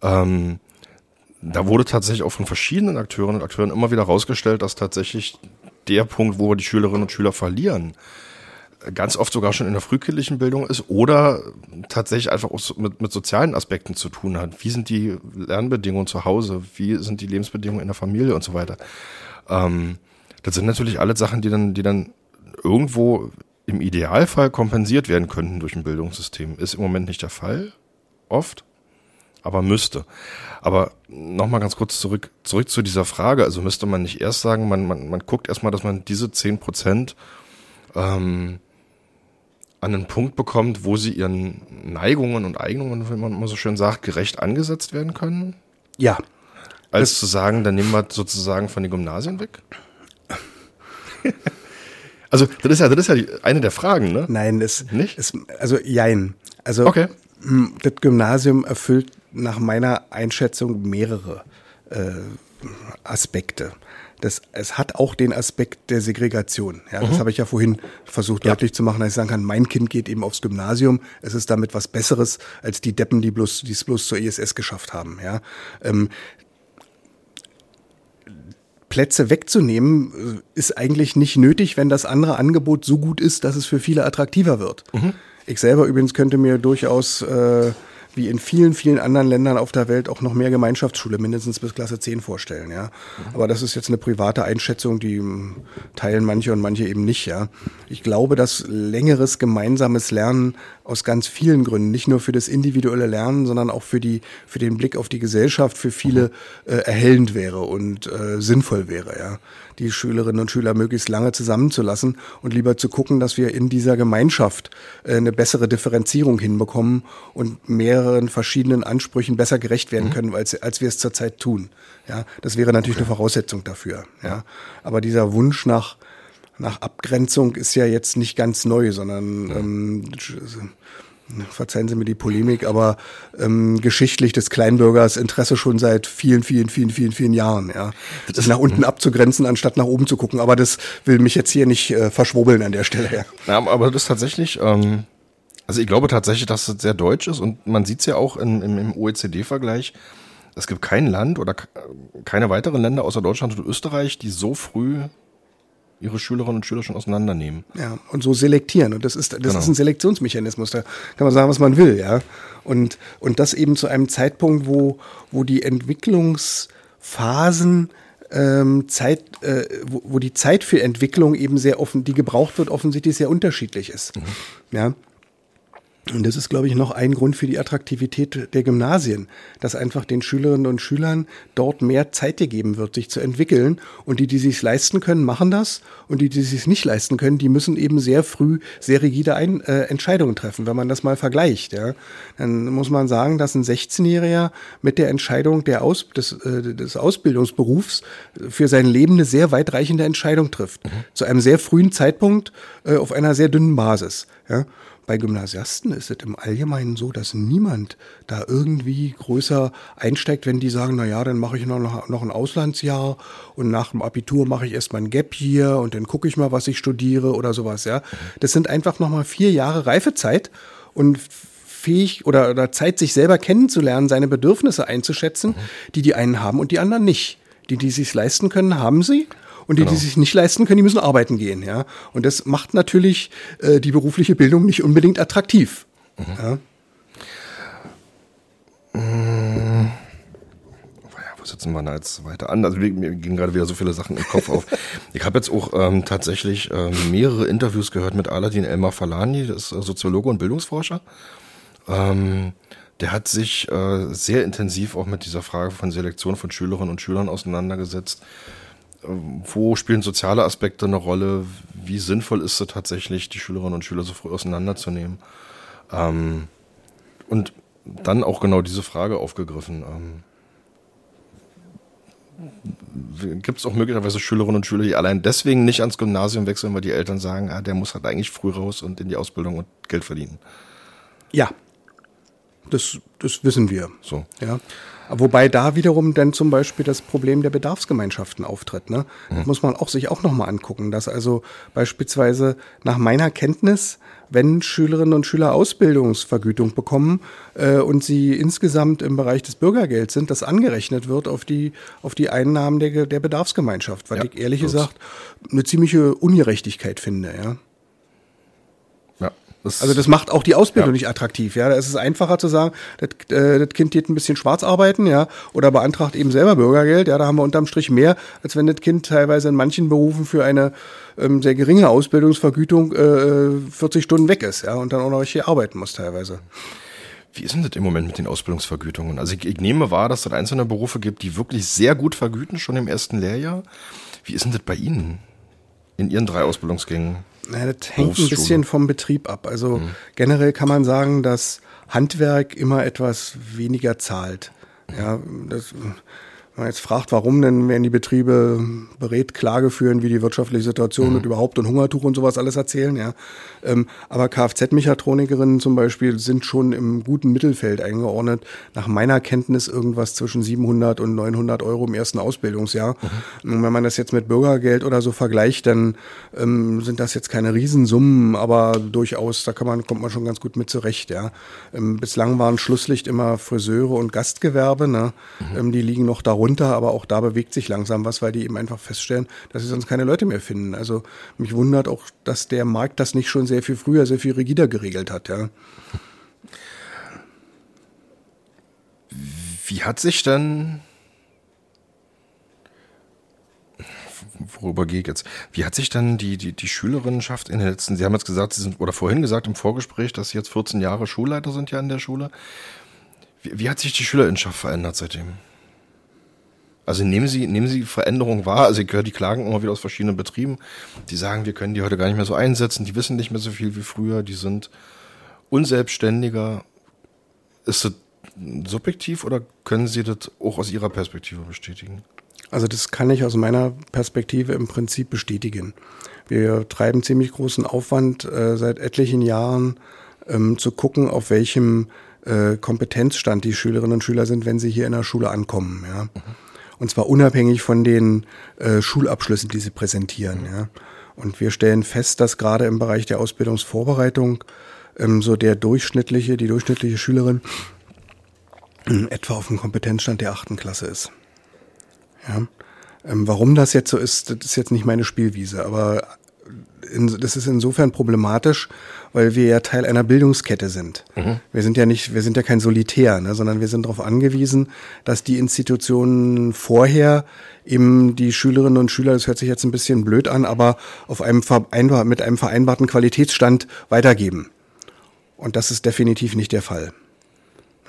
ähm, da wurde tatsächlich auch von verschiedenen Akteuren und Akteuren immer wieder rausgestellt, dass tatsächlich der Punkt, wo wir die Schülerinnen und Schüler verlieren, ganz oft sogar schon in der frühkindlichen Bildung ist oder tatsächlich einfach auch mit, mit sozialen Aspekten zu tun hat. Wie sind die Lernbedingungen zu Hause? Wie sind die Lebensbedingungen in der Familie und so weiter? Ähm, das sind natürlich alle Sachen, die dann, die dann irgendwo im Idealfall kompensiert werden könnten durch ein Bildungssystem. Ist im Moment nicht der Fall, oft, aber müsste. Aber nochmal ganz kurz zurück, zurück zu dieser Frage. Also müsste man nicht erst sagen, man, man, man guckt erstmal, dass man diese zehn Prozent ähm, an einen Punkt bekommt, wo sie ihren Neigungen und Eignungen, wie man immer so schön sagt, gerecht angesetzt werden können? Ja. Als zu sagen, dann nehmen wir sozusagen von den Gymnasien weg? also, das ist ja, das ist ja eine der Fragen, ne? Nein, das, nicht? Es, also, jein. Also, okay. Hm, das Gymnasium erfüllt nach meiner Einschätzung mehrere äh, Aspekte das, es hat auch den Aspekt der Segregation. Ja, mhm. Das habe ich ja vorhin versucht ja. deutlich zu machen, dass ich sagen kann, mein Kind geht eben aufs Gymnasium. Es ist damit was Besseres als die Deppen, die bloß, die es bloß zur ISS geschafft haben. Ja, ähm, Plätze wegzunehmen äh, ist eigentlich nicht nötig, wenn das andere Angebot so gut ist, dass es für viele attraktiver wird. Mhm. Ich selber übrigens könnte mir durchaus äh, wie in vielen, vielen anderen Ländern auf der Welt auch noch mehr Gemeinschaftsschule, mindestens bis Klasse 10 vorstellen, ja. Aber das ist jetzt eine private Einschätzung, die hm, teilen manche und manche eben nicht, ja. Ich glaube, dass längeres gemeinsames Lernen aus ganz vielen Gründen, nicht nur für das individuelle Lernen, sondern auch für die, für den Blick auf die Gesellschaft für viele äh, erhellend wäre und äh, sinnvoll wäre, ja die Schülerinnen und Schüler möglichst lange zusammenzulassen und lieber zu gucken, dass wir in dieser Gemeinschaft äh, eine bessere Differenzierung hinbekommen und mehreren verschiedenen Ansprüchen besser gerecht werden mhm. können, als, als wir es zurzeit tun. Ja, das wäre natürlich eine Voraussetzung dafür. Ja, aber dieser Wunsch nach nach Abgrenzung ist ja jetzt nicht ganz neu, sondern ähm, verzeihen Sie mir die Polemik, aber ähm, geschichtlich des Kleinbürgers Interesse schon seit vielen, vielen, vielen, vielen, vielen Jahren, ja. Das ist nach unten mhm. abzugrenzen, anstatt nach oben zu gucken. Aber das will mich jetzt hier nicht äh, verschwurbeln an der Stelle. Ja, ja aber das ist tatsächlich, ähm, also ich glaube tatsächlich, dass es sehr deutsch ist und man sieht es ja auch in, im, im OECD-Vergleich. Es gibt kein Land oder keine weiteren Länder außer Deutschland und Österreich, die so früh ihre Schülerinnen und Schüler schon auseinandernehmen. Ja, und so selektieren. Und das ist, das genau. ist ein Selektionsmechanismus. Da kann man sagen, was man will, ja. Und, und das eben zu einem Zeitpunkt, wo, wo die Entwicklungsphasen ähm, Zeit, äh, wo, wo die Zeit für Entwicklung eben sehr offen, die gebraucht wird, offensichtlich sehr unterschiedlich ist. Mhm. Ja. Und das ist, glaube ich, noch ein Grund für die Attraktivität der Gymnasien, dass einfach den Schülerinnen und Schülern dort mehr Zeit gegeben wird, sich zu entwickeln. Und die, die sich leisten können, machen das. Und die, die sich nicht leisten können, die müssen eben sehr früh sehr rigide ein, äh, Entscheidungen treffen. Wenn man das mal vergleicht, ja, dann muss man sagen, dass ein 16-Jähriger mit der Entscheidung der Aus, des, äh, des Ausbildungsberufs für sein Leben eine sehr weitreichende Entscheidung trifft. Mhm. Zu einem sehr frühen Zeitpunkt äh, auf einer sehr dünnen Basis. Ja. Bei Gymnasiasten ist es im Allgemeinen so, dass niemand da irgendwie größer einsteigt, wenn die sagen, na ja, dann mache ich noch, noch ein Auslandsjahr und nach dem Abitur mache ich erstmal ein Gap hier und dann gucke ich mal, was ich studiere oder sowas, ja. Das sind einfach nochmal vier Jahre Reifezeit und fähig oder, oder Zeit, sich selber kennenzulernen, seine Bedürfnisse einzuschätzen, die die einen haben und die anderen nicht. Die, die sich leisten können, haben sie und die, genau. die sich nicht leisten können, die müssen arbeiten gehen. Ja? Und das macht natürlich äh, die berufliche Bildung nicht unbedingt attraktiv. Mhm. Ja? Mmh. Wo setzen wir da jetzt weiter an? Also mir gehen gerade wieder so viele Sachen im Kopf auf. Ich habe jetzt auch ähm, tatsächlich ähm, mehrere Interviews gehört mit Aladin Elmar Falani, das ist Soziologe und Bildungsforscher. Ähm, der hat sich äh, sehr intensiv auch mit dieser Frage von Selektion von Schülerinnen und Schülern auseinandergesetzt wo spielen soziale Aspekte eine Rolle? Wie sinnvoll ist es tatsächlich, die Schülerinnen und Schüler so früh auseinanderzunehmen? Ähm, und dann auch genau diese Frage aufgegriffen. Ähm, Gibt es auch möglicherweise Schülerinnen und Schüler, die allein deswegen nicht ans Gymnasium wechseln, weil die Eltern sagen, ah, der muss halt eigentlich früh raus und in die Ausbildung und Geld verdienen? Ja, das, das wissen wir. So. Ja. Wobei da wiederum dann zum Beispiel das Problem der Bedarfsgemeinschaften auftritt. Ne? Mhm. muss man auch sich auch nochmal angucken, dass also beispielsweise nach meiner Kenntnis, wenn Schülerinnen und Schüler Ausbildungsvergütung bekommen äh, und sie insgesamt im Bereich des Bürgergelds sind, das angerechnet wird auf die, auf die Einnahmen der, der Bedarfsgemeinschaft, was ja, ich ehrlich gesagt eine ziemliche Ungerechtigkeit finde. Ja. Das also das macht auch die Ausbildung ja. nicht attraktiv. Ja, da ist es einfacher zu sagen, das, äh, das Kind geht ein bisschen schwarz arbeiten, ja, oder beantragt eben selber Bürgergeld. Ja, da haben wir unterm Strich mehr, als wenn das Kind teilweise in manchen Berufen für eine ähm, sehr geringe Ausbildungsvergütung äh, 40 Stunden weg ist, ja, und dann auch noch hier arbeiten muss teilweise. Wie ist denn das im Moment mit den Ausbildungsvergütungen? Also ich, ich nehme wahr, dass es einzelne Berufe gibt, die wirklich sehr gut vergüten, schon im ersten Lehrjahr. Wie ist denn das bei Ihnen in Ihren drei Ausbildungsgängen? Ja, das hängt ein bisschen vom Betrieb ab. Also mhm. generell kann man sagen, dass Handwerk immer etwas weniger zahlt. Ja, das, wenn man jetzt fragt, warum, dann werden die Betriebe berät Klage führen, wie die wirtschaftliche Situation mhm. und überhaupt und Hungertuch und sowas alles erzählen, ja. Ähm, aber Kfz-Mechatronikerinnen zum Beispiel sind schon im guten Mittelfeld eingeordnet. Nach meiner Kenntnis irgendwas zwischen 700 und 900 Euro im ersten Ausbildungsjahr. Mhm. Und wenn man das jetzt mit Bürgergeld oder so vergleicht, dann ähm, sind das jetzt keine Riesensummen, aber durchaus, da kann man, kommt man schon ganz gut mit zurecht, ja. Ähm, bislang waren Schlusslicht immer Friseure und Gastgewerbe, ne. Mhm. Ähm, die liegen noch da runter, aber auch da bewegt sich langsam was, weil die eben einfach feststellen, dass sie sonst keine Leute mehr finden. Also mich wundert auch, dass der Markt das nicht schon sehr viel früher, sehr viel rigider geregelt hat, ja. Wie hat sich dann worüber gehe ich jetzt? Wie hat sich dann die, die, die Schülerinnenschaft in den letzten, Sie haben jetzt gesagt, Sie sind, oder vorhin gesagt im Vorgespräch, dass Sie jetzt 14 Jahre Schulleiter sind ja in der Schule. Wie, wie hat sich die Schülerinnenschaft verändert seitdem? Also nehmen Sie, nehmen Sie Veränderungen wahr. Also ich höre die Klagen immer wieder aus verschiedenen Betrieben, die sagen, wir können die heute gar nicht mehr so einsetzen, die wissen nicht mehr so viel wie früher, die sind unselbstständiger. Ist das subjektiv oder können Sie das auch aus Ihrer Perspektive bestätigen? Also das kann ich aus meiner Perspektive im Prinzip bestätigen. Wir treiben ziemlich großen Aufwand äh, seit etlichen Jahren ähm, zu gucken, auf welchem äh, Kompetenzstand die Schülerinnen und Schüler sind, wenn sie hier in der Schule ankommen. Ja. Mhm. Und zwar unabhängig von den äh, Schulabschlüssen, die sie präsentieren. Ja. Und wir stellen fest, dass gerade im Bereich der Ausbildungsvorbereitung ähm, so der durchschnittliche, die durchschnittliche Schülerin äh, etwa auf dem Kompetenzstand der achten Klasse ist. Ja. Ähm, warum das jetzt so ist, das ist jetzt nicht meine Spielwiese, aber in, das ist insofern problematisch, weil wir ja Teil einer Bildungskette sind. Mhm. Wir sind ja nicht, wir sind ja kein Solitär, ne, sondern wir sind darauf angewiesen, dass die Institutionen vorher eben die Schülerinnen und Schüler, das hört sich jetzt ein bisschen blöd an, aber auf einem vereinbar, mit einem vereinbarten Qualitätsstand weitergeben. Und das ist definitiv nicht der Fall.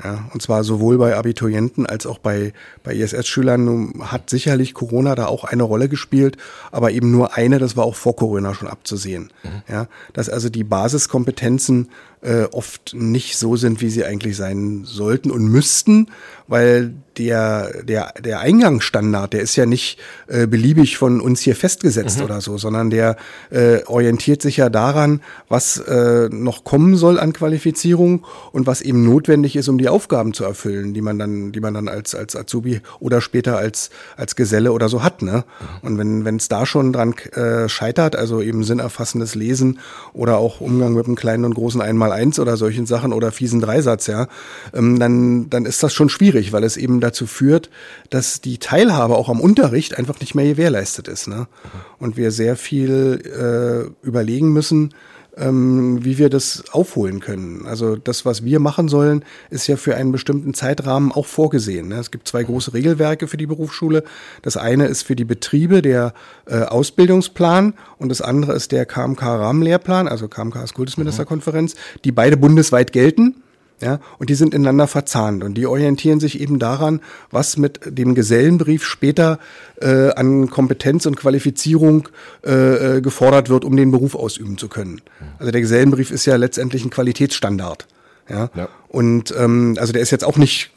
Ja, und zwar sowohl bei Abiturienten als auch bei, bei ISS-Schülern hat sicherlich Corona da auch eine Rolle gespielt, aber eben nur eine, das war auch vor Corona schon abzusehen. Mhm. Ja, dass also die Basiskompetenzen äh, oft nicht so sind, wie sie eigentlich sein sollten und müssten, weil der, der, der Eingangsstandard, der ist ja nicht äh, beliebig von uns hier festgesetzt mhm. oder so, sondern der äh, orientiert sich ja daran, was äh, noch kommen soll an Qualifizierung und was eben notwendig ist, um die Aufgaben zu erfüllen, die man dann, die man dann als, als Azubi oder später als, als Geselle oder so hat. Ne? Mhm. Und wenn wenn es da schon dran äh, scheitert, also eben sinnerfassendes Lesen oder auch Umgang mit einem kleinen und großen Einmal-Eins oder solchen Sachen oder fiesen Dreisatz, ja, ähm, dann, dann ist das schon schwierig, weil es eben dazu führt, dass die Teilhabe auch am Unterricht einfach nicht mehr gewährleistet ist. Ne? Und wir sehr viel äh, überlegen müssen, ähm, wie wir das aufholen können. Also das, was wir machen sollen, ist ja für einen bestimmten Zeitrahmen auch vorgesehen. Ne? Es gibt zwei große Regelwerke für die Berufsschule. Das eine ist für die Betriebe der äh, Ausbildungsplan und das andere ist der KMK-Rahmenlehrplan, also KMK ist Kultusministerkonferenz, die beide bundesweit gelten. Ja, und die sind ineinander verzahnt und die orientieren sich eben daran, was mit dem Gesellenbrief später äh, an Kompetenz und Qualifizierung äh, äh gefordert wird, um den Beruf ausüben zu können. Also der Gesellenbrief ist ja letztendlich ein Qualitätsstandard. Ja, ja. und ähm, also der ist jetzt auch nicht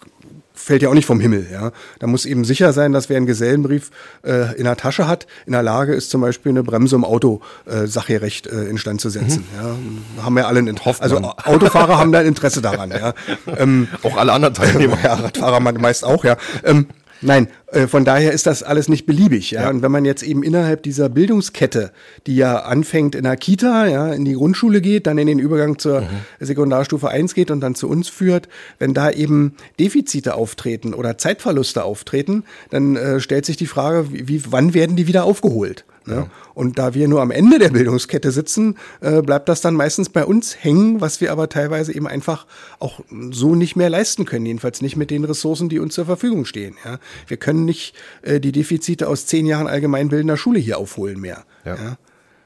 fällt ja auch nicht vom Himmel. Ja, da muss eben sicher sein, dass wer einen Gesellenbrief äh, in der Tasche hat, in der Lage ist, zum Beispiel eine Bremse im Auto äh, sachgerecht äh, instand zu setzen. Mhm. Ja, haben wir alle ein Interesse. Also Autofahrer haben da ein Interesse daran. Ja, ähm, auch alle anderen Teilnehmer. ja, Radfahrer meist auch. Ja. Ähm, Nein, äh, von daher ist das alles nicht beliebig. Ja? ja? Und wenn man jetzt eben innerhalb dieser Bildungskette, die ja anfängt in der Kita, ja, in die Grundschule geht, dann in den Übergang zur mhm. Sekundarstufe 1 geht und dann zu uns führt, wenn da eben Defizite auftreten oder Zeitverluste auftreten, dann äh, stellt sich die Frage, wie, wann werden die wieder aufgeholt? Ja. Und da wir nur am Ende der Bildungskette sitzen, äh, bleibt das dann meistens bei uns hängen, was wir aber teilweise eben einfach auch so nicht mehr leisten können, jedenfalls nicht mit den Ressourcen, die uns zur Verfügung stehen. Ja? Wir können nicht äh, die Defizite aus zehn Jahren allgemeinbildender Schule hier aufholen mehr. Ja. ja?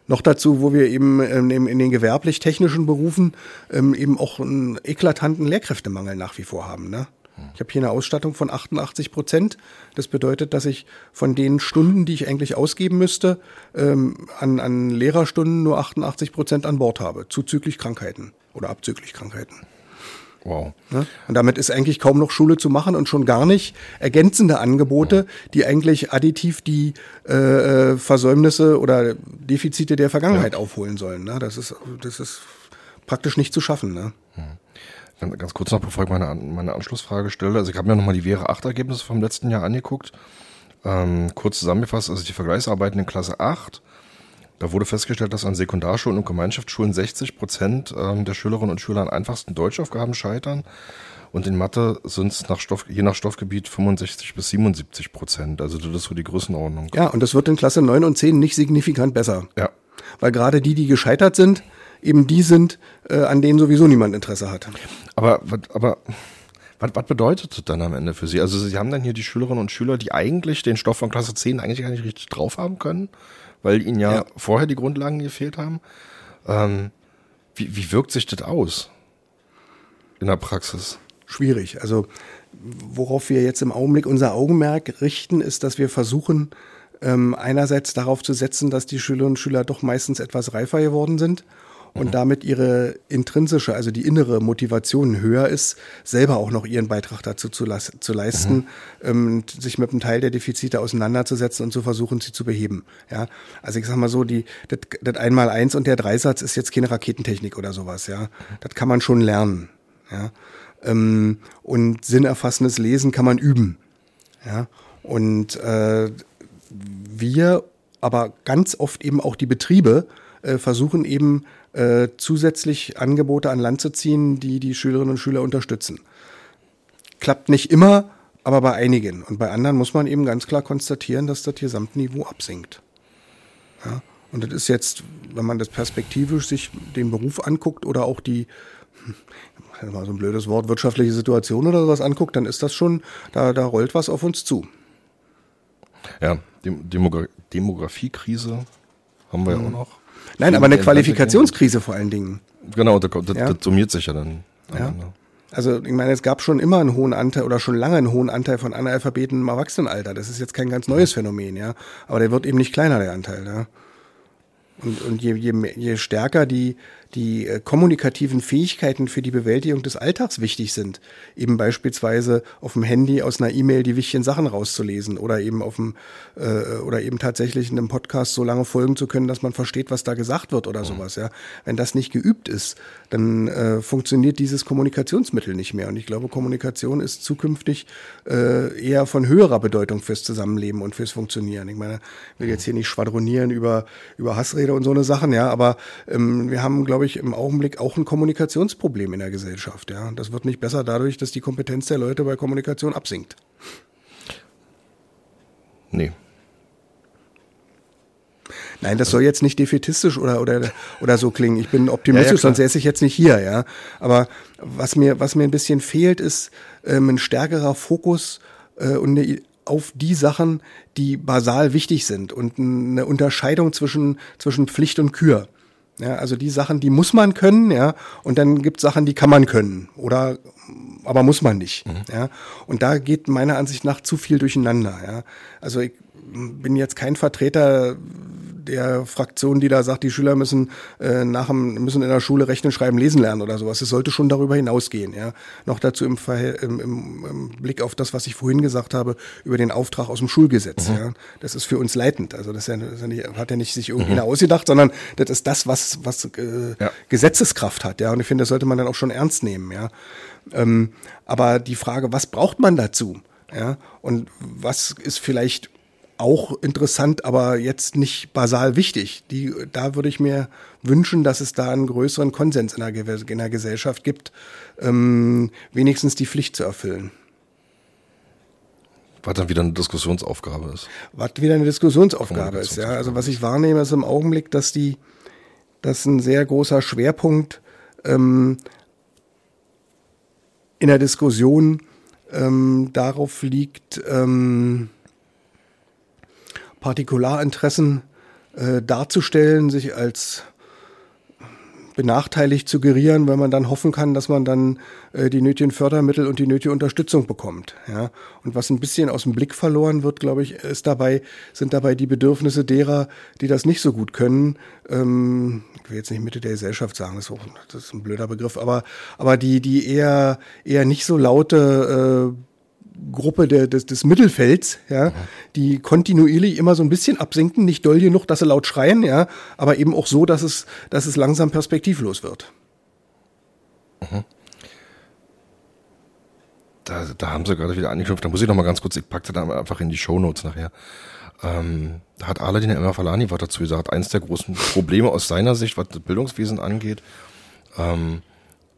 Noch dazu, wo wir eben ähm, in den gewerblich-technischen Berufen ähm, eben auch einen eklatanten Lehrkräftemangel nach wie vor haben. Ne? Ich habe hier eine Ausstattung von 88 Prozent. Das bedeutet, dass ich von den Stunden, die ich eigentlich ausgeben müsste, ähm, an, an Lehrerstunden nur 88 Prozent an Bord habe, zuzüglich Krankheiten oder abzüglich Krankheiten. Wow. Und damit ist eigentlich kaum noch Schule zu machen und schon gar nicht ergänzende Angebote, die eigentlich additiv die äh, äh Versäumnisse oder Defizite der Vergangenheit ja. aufholen sollen. Ne? Das ist das ist praktisch nicht zu schaffen. Ne? Hm. Ganz kurz noch, bevor ich meine, meine Anschlussfrage stelle. Also ich habe mir nochmal die Wäre 8 Ergebnisse vom letzten Jahr angeguckt. Ähm, kurz zusammengefasst, also die Vergleichsarbeiten in Klasse 8. Da wurde festgestellt, dass an Sekundarschulen und Gemeinschaftsschulen 60 Prozent ähm, der Schülerinnen und Schüler an einfachsten Deutschaufgaben scheitern. Und in Mathe sind es nach Stoff, je nach Stoffgebiet 65 bis 77 Prozent. Also das ist so die Größenordnung. Ja, und das wird in Klasse 9 und 10 nicht signifikant besser. Ja. Weil gerade die, die gescheitert sind, eben die sind, äh, an denen sowieso niemand Interesse hat. Aber, aber was, was bedeutet das dann am Ende für Sie? Also Sie haben dann hier die Schülerinnen und Schüler, die eigentlich den Stoff von Klasse 10 eigentlich gar nicht richtig drauf haben können, weil ihnen ja, ja. vorher die Grundlagen gefehlt haben. Ähm, wie, wie wirkt sich das aus in der Praxis? Schwierig. Also worauf wir jetzt im Augenblick unser Augenmerk richten, ist, dass wir versuchen, ähm, einerseits darauf zu setzen, dass die Schülerinnen und Schüler doch meistens etwas reifer geworden sind und mhm. damit ihre intrinsische, also die innere Motivation höher ist, selber auch noch ihren Beitrag dazu zu, zu leisten, mhm. ähm, sich mit einem Teil der Defizite auseinanderzusetzen und zu versuchen, sie zu beheben. Ja, also ich sag mal so, die das, das Einmal-Eins und der Dreisatz ist jetzt keine Raketentechnik oder sowas. Ja, das kann man schon lernen. Ja, ähm, und sinnerfassendes Lesen kann man üben. Ja, und äh, wir, aber ganz oft eben auch die Betriebe äh, versuchen eben äh, zusätzlich Angebote an Land zu ziehen, die die Schülerinnen und Schüler unterstützen. Klappt nicht immer, aber bei einigen. Und bei anderen muss man eben ganz klar konstatieren, dass das Gesamtniveau absinkt. Ja? Und das ist jetzt, wenn man das perspektivisch sich den Beruf anguckt oder auch die, hm, mal so ein blödes Wort, wirtschaftliche Situation oder sowas anguckt, dann ist das schon, da, da rollt was auf uns zu. Ja, Demogra Demografiekrise haben wir mhm. ja auch noch. Nein, aber eine Qualifikationskrise vor allen Dingen. Genau, das, das, ja? das summiert sich ja dann. Ja. Also ich meine, es gab schon immer einen hohen Anteil oder schon lange einen hohen Anteil von Analphabeten im Erwachsenenalter. Das ist jetzt kein ganz neues Phänomen, ja. Aber der wird eben nicht kleiner, der Anteil, ja. Und, und je, je, je stärker die, die äh, kommunikativen Fähigkeiten für die Bewältigung des Alltags wichtig sind. Eben beispielsweise auf dem Handy aus einer E-Mail die wichtigen Sachen rauszulesen oder eben auf dem äh, oder eben tatsächlich in einem Podcast so lange folgen zu können, dass man versteht, was da gesagt wird oder mhm. sowas. Ja, wenn das nicht geübt ist, dann äh, funktioniert dieses Kommunikationsmittel nicht mehr. Und ich glaube, Kommunikation ist zukünftig äh, eher von höherer Bedeutung fürs Zusammenleben und fürs Funktionieren. Ich meine, ich will jetzt hier nicht schwadronieren über über Hassrede und so eine Sachen, ja, aber ähm, wir haben, glaube glaube ich, im Augenblick auch ein Kommunikationsproblem in der Gesellschaft. Ja, das wird nicht besser dadurch, dass die Kompetenz der Leute bei Kommunikation absinkt. Nee. Nein, das soll jetzt nicht defetistisch oder, oder, oder so klingen. Ich bin optimistisch, ja, ja, sonst säße ich jetzt nicht hier, ja. Aber was mir, was mir ein bisschen fehlt, ist ähm, ein stärkerer Fokus äh, und eine, auf die Sachen, die basal wichtig sind und eine Unterscheidung zwischen, zwischen Pflicht und Kür. Ja, also die Sachen, die muss man können, ja, und dann gibt Sachen, die kann man können oder aber muss man nicht. Mhm. Ja. Und da geht meiner Ansicht nach zu viel durcheinander. Ja. Also ich bin jetzt kein Vertreter der Fraktion, die da sagt, die Schüler müssen äh, nach dem, müssen in der Schule rechnen, schreiben, lesen lernen oder sowas. Es sollte schon darüber hinausgehen. Ja. Noch dazu im, im, im, im Blick auf das, was ich vorhin gesagt habe, über den Auftrag aus dem Schulgesetz. Mhm. Ja. Das ist für uns leitend. Also das, ja, das ist ja nicht, hat ja nicht sich irgendwie mhm. ausgedacht, sondern das ist das, was, was äh, ja. Gesetzeskraft hat. Ja. Und ich finde, das sollte man dann auch schon ernst nehmen. Ja. Ähm, aber die Frage, was braucht man dazu? Ja, und was ist vielleicht auch interessant, aber jetzt nicht basal wichtig. Die, da würde ich mir wünschen, dass es da einen größeren Konsens in der, in der Gesellschaft gibt, ähm, wenigstens die Pflicht zu erfüllen. Was dann wieder eine Diskussionsaufgabe ist. Was wieder eine Diskussionsaufgabe ist, ja. Also was ich wahrnehme, ist im Augenblick, dass die, dass ein sehr großer Schwerpunkt ähm, in der Diskussion ähm, darauf liegt, ähm, Partikularinteressen äh, darzustellen, sich als benachteiligt zu gerieren, weil man dann hoffen kann, dass man dann äh, die nötigen Fördermittel und die nötige Unterstützung bekommt. Ja? Und was ein bisschen aus dem Blick verloren wird, glaube ich, ist dabei, sind dabei die Bedürfnisse derer, die das nicht so gut können. Ähm, ich will jetzt nicht Mitte der Gesellschaft sagen, das ist, ein blöder Begriff, aber, aber die, die eher, eher nicht so laute äh, Gruppe der, des, des Mittelfelds, ja, mhm. die kontinuierlich immer so ein bisschen absinken, nicht doll genug, dass sie laut schreien, ja, aber eben auch so, dass es, dass es langsam perspektivlos wird. Mhm. Da, da haben sie gerade wieder angeknüpft. Da muss ich noch mal ganz kurz, ich packte da einfach in die Shownotes nachher. Ähm, da hat Aladin Emma Falani was dazu gesagt. Eins der großen Probleme aus seiner Sicht, was das Bildungswesen angeht, ähm,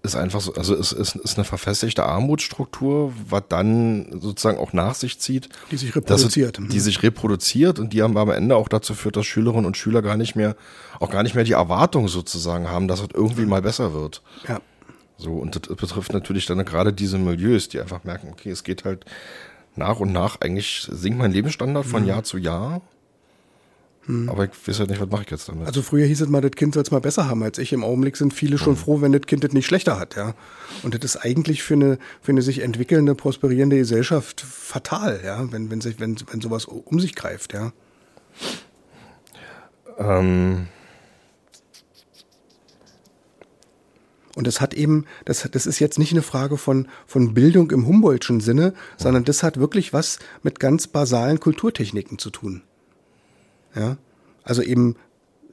ist einfach so, also es ist, ist eine verfestigte Armutsstruktur, was dann sozusagen auch nach sich zieht. Die sich reproduziert. Es, die sich reproduziert und die am Ende auch dazu führt, dass Schülerinnen und Schüler gar nicht mehr, auch gar nicht mehr die Erwartung sozusagen haben, dass es irgendwie mal besser wird. Ja. So, und das betrifft natürlich dann gerade diese Milieus, die einfach merken, okay, es geht halt nach und nach, eigentlich sinkt mein Lebensstandard von mhm. Jahr zu Jahr. Hm. Aber ich weiß halt nicht, was mache ich jetzt damit. Also früher hieß es mal, das Kind soll es mal besser haben als ich. Im Augenblick sind viele schon hm. froh, wenn das Kind das nicht schlechter hat, ja. Und das ist eigentlich für eine, für eine sich entwickelnde, prosperierende Gesellschaft fatal, ja, wenn, wenn sich, wenn, wenn sowas um sich greift, ja. Ähm, Und das hat eben, das, das ist jetzt nicht eine Frage von, von Bildung im Humboldtschen Sinne, sondern das hat wirklich was mit ganz basalen Kulturtechniken zu tun. Ja, also eben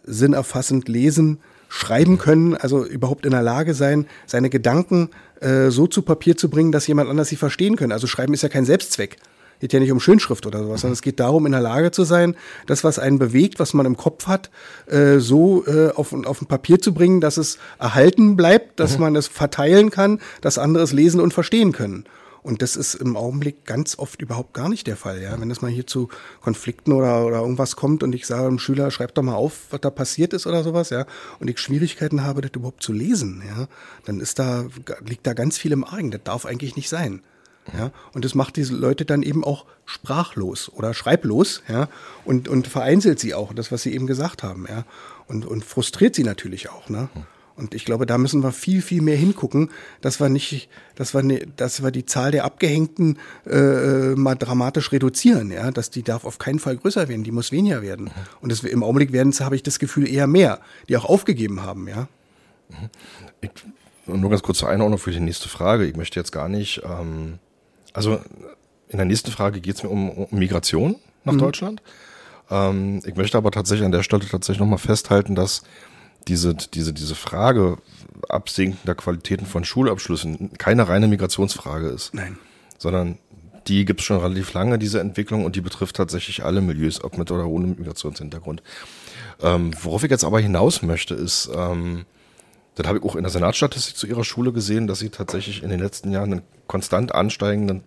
sinnerfassend lesen, schreiben können, also überhaupt in der Lage sein, seine Gedanken äh, so zu Papier zu bringen, dass jemand anders sie verstehen kann. Also schreiben ist ja kein Selbstzweck. Geht ja nicht um Schönschrift oder sowas, sondern es geht darum, in der Lage zu sein, das, was einen bewegt, was man im Kopf hat, äh, so äh, auf, auf ein Papier zu bringen, dass es erhalten bleibt, dass mhm. man es verteilen kann, dass andere es lesen und verstehen können. Und das ist im Augenblick ganz oft überhaupt gar nicht der Fall. Ja? Wenn es mal hier zu Konflikten oder, oder irgendwas kommt und ich sage dem Schüler, schreib doch mal auf, was da passiert ist oder sowas, ja, und ich Schwierigkeiten habe, das überhaupt zu lesen, ja, dann ist da, liegt da ganz viel im Argen. Das darf eigentlich nicht sein. Ja, und das macht diese Leute dann eben auch sprachlos oder schreiblos, ja, und, und vereinzelt sie auch, das, was sie eben gesagt haben, ja, und, und frustriert sie natürlich auch, ne. Und ich glaube, da müssen wir viel, viel mehr hingucken, dass wir nicht, dass wir, ne, dass wir die Zahl der Abgehängten äh, mal dramatisch reduzieren. Ja, dass die darf auf keinen Fall größer werden, die muss weniger werden. Mhm. Und das, im Augenblick werden es, habe ich das Gefühl, eher mehr, die auch aufgegeben haben. Ja. Mhm. Ich, nur ganz kurz zur Einordnung für die nächste Frage. Ich möchte jetzt gar nicht, ähm, also in der nächsten Frage geht es mir um, um, Migration nach mhm. Deutschland. Ähm, ich möchte aber tatsächlich an der Stelle tatsächlich nochmal festhalten, dass diese, diese, diese Frage absinkender Qualitäten von Schulabschlüssen keine reine Migrationsfrage ist. Nein. Sondern die gibt es schon relativ lange, diese Entwicklung, und die betrifft tatsächlich alle Milieus, ob mit oder ohne Migrationshintergrund. Ähm, worauf ich jetzt aber hinaus möchte, ist, ähm, das habe ich auch in der Senatsstatistik zu ihrer Schule gesehen, dass sie tatsächlich in den letzten Jahren einen konstant ansteigenden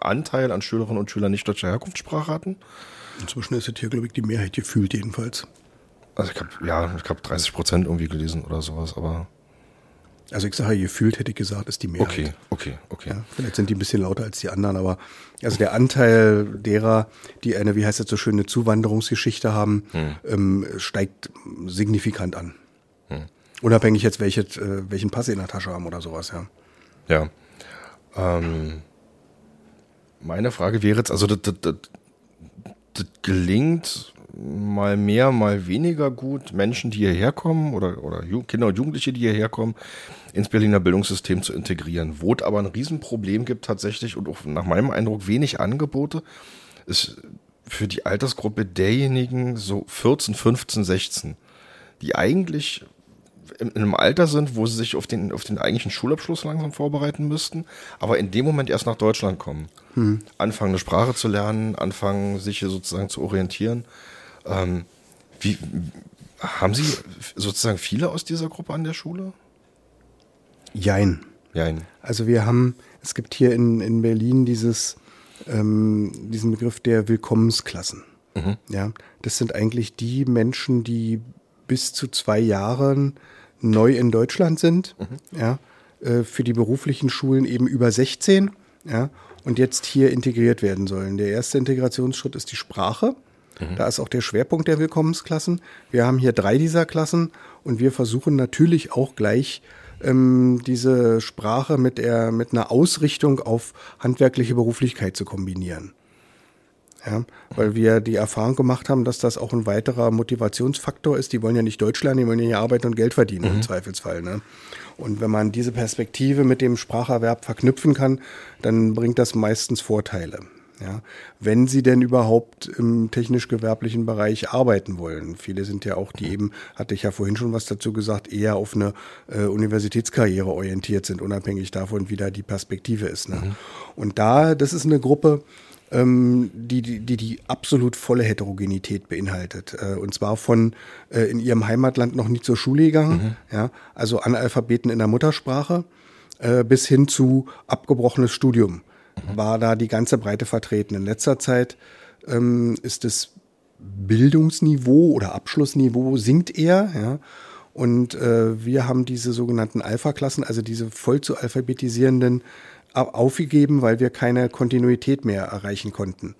Anteil an Schülerinnen und Schülern nicht deutscher Herkunftssprache hatten. Inzwischen ist es hier, glaube ich, die Mehrheit gefühlt jedenfalls. Also ich habe ja, ich habe 30 Prozent irgendwie gelesen oder sowas, aber. Also ich sage, gefühlt hätte ich gesagt, ist die Mehrheit. Okay, okay, okay. Ja, vielleicht sind die ein bisschen lauter als die anderen, aber also der Anteil derer, die eine, wie heißt das so schön, eine Zuwanderungsgeschichte haben, hm. ähm, steigt signifikant an. Hm. Unabhängig jetzt, welche, äh, welchen Pass sie in der Tasche haben oder sowas, ja. Ja. Ähm, meine Frage wäre jetzt, also das, das, das, das gelingt mal mehr, mal weniger gut Menschen, die hierher kommen oder, oder Kinder und Jugendliche, die hierher kommen, ins Berliner Bildungssystem zu integrieren. Wo es aber ein Riesenproblem gibt tatsächlich und auch nach meinem Eindruck wenig Angebote, ist für die Altersgruppe derjenigen so 14, 15, 16, die eigentlich in einem Alter sind, wo sie sich auf den, auf den eigentlichen Schulabschluss langsam vorbereiten müssten, aber in dem Moment erst nach Deutschland kommen. Hm. Anfangen, eine Sprache zu lernen, anfangen, sich hier sozusagen zu orientieren. Ähm, wie, haben Sie sozusagen viele aus dieser Gruppe an der Schule? Jein. Jein. Also wir haben, es gibt hier in, in Berlin dieses, ähm, diesen Begriff der Willkommensklassen. Mhm. Ja, das sind eigentlich die Menschen, die bis zu zwei Jahren neu in Deutschland sind, mhm. ja, äh, für die beruflichen Schulen eben über 16, ja, und jetzt hier integriert werden sollen. Der erste Integrationsschritt ist die Sprache. Mhm. Da ist auch der Schwerpunkt der Willkommensklassen. Wir haben hier drei dieser Klassen und wir versuchen natürlich auch gleich ähm, diese Sprache mit, der, mit einer Ausrichtung auf handwerkliche Beruflichkeit zu kombinieren. Ja, weil wir die Erfahrung gemacht haben, dass das auch ein weiterer Motivationsfaktor ist. Die wollen ja nicht Deutsch lernen, die wollen ja hier arbeiten und Geld verdienen mhm. im Zweifelsfall. Ne? Und wenn man diese Perspektive mit dem Spracherwerb verknüpfen kann, dann bringt das meistens Vorteile. Ja, wenn sie denn überhaupt im technisch-gewerblichen Bereich arbeiten wollen. Viele sind ja auch, die eben, hatte ich ja vorhin schon was dazu gesagt, eher auf eine äh, Universitätskarriere orientiert sind, unabhängig davon, wie da die Perspektive ist. Ne? Mhm. Und da, das ist eine Gruppe, ähm, die, die, die die absolut volle Heterogenität beinhaltet. Äh, und zwar von äh, in ihrem Heimatland noch nie zur Schule gegangen, mhm. ja, also Analphabeten in der Muttersprache, äh, bis hin zu abgebrochenes Studium war da die ganze Breite vertreten. In letzter Zeit ähm, ist das Bildungsniveau oder Abschlussniveau sinkt eher, ja. Und äh, wir haben diese sogenannten Alpha-Klassen, also diese voll zu alphabetisierenden, aufgegeben, weil wir keine Kontinuität mehr erreichen konnten.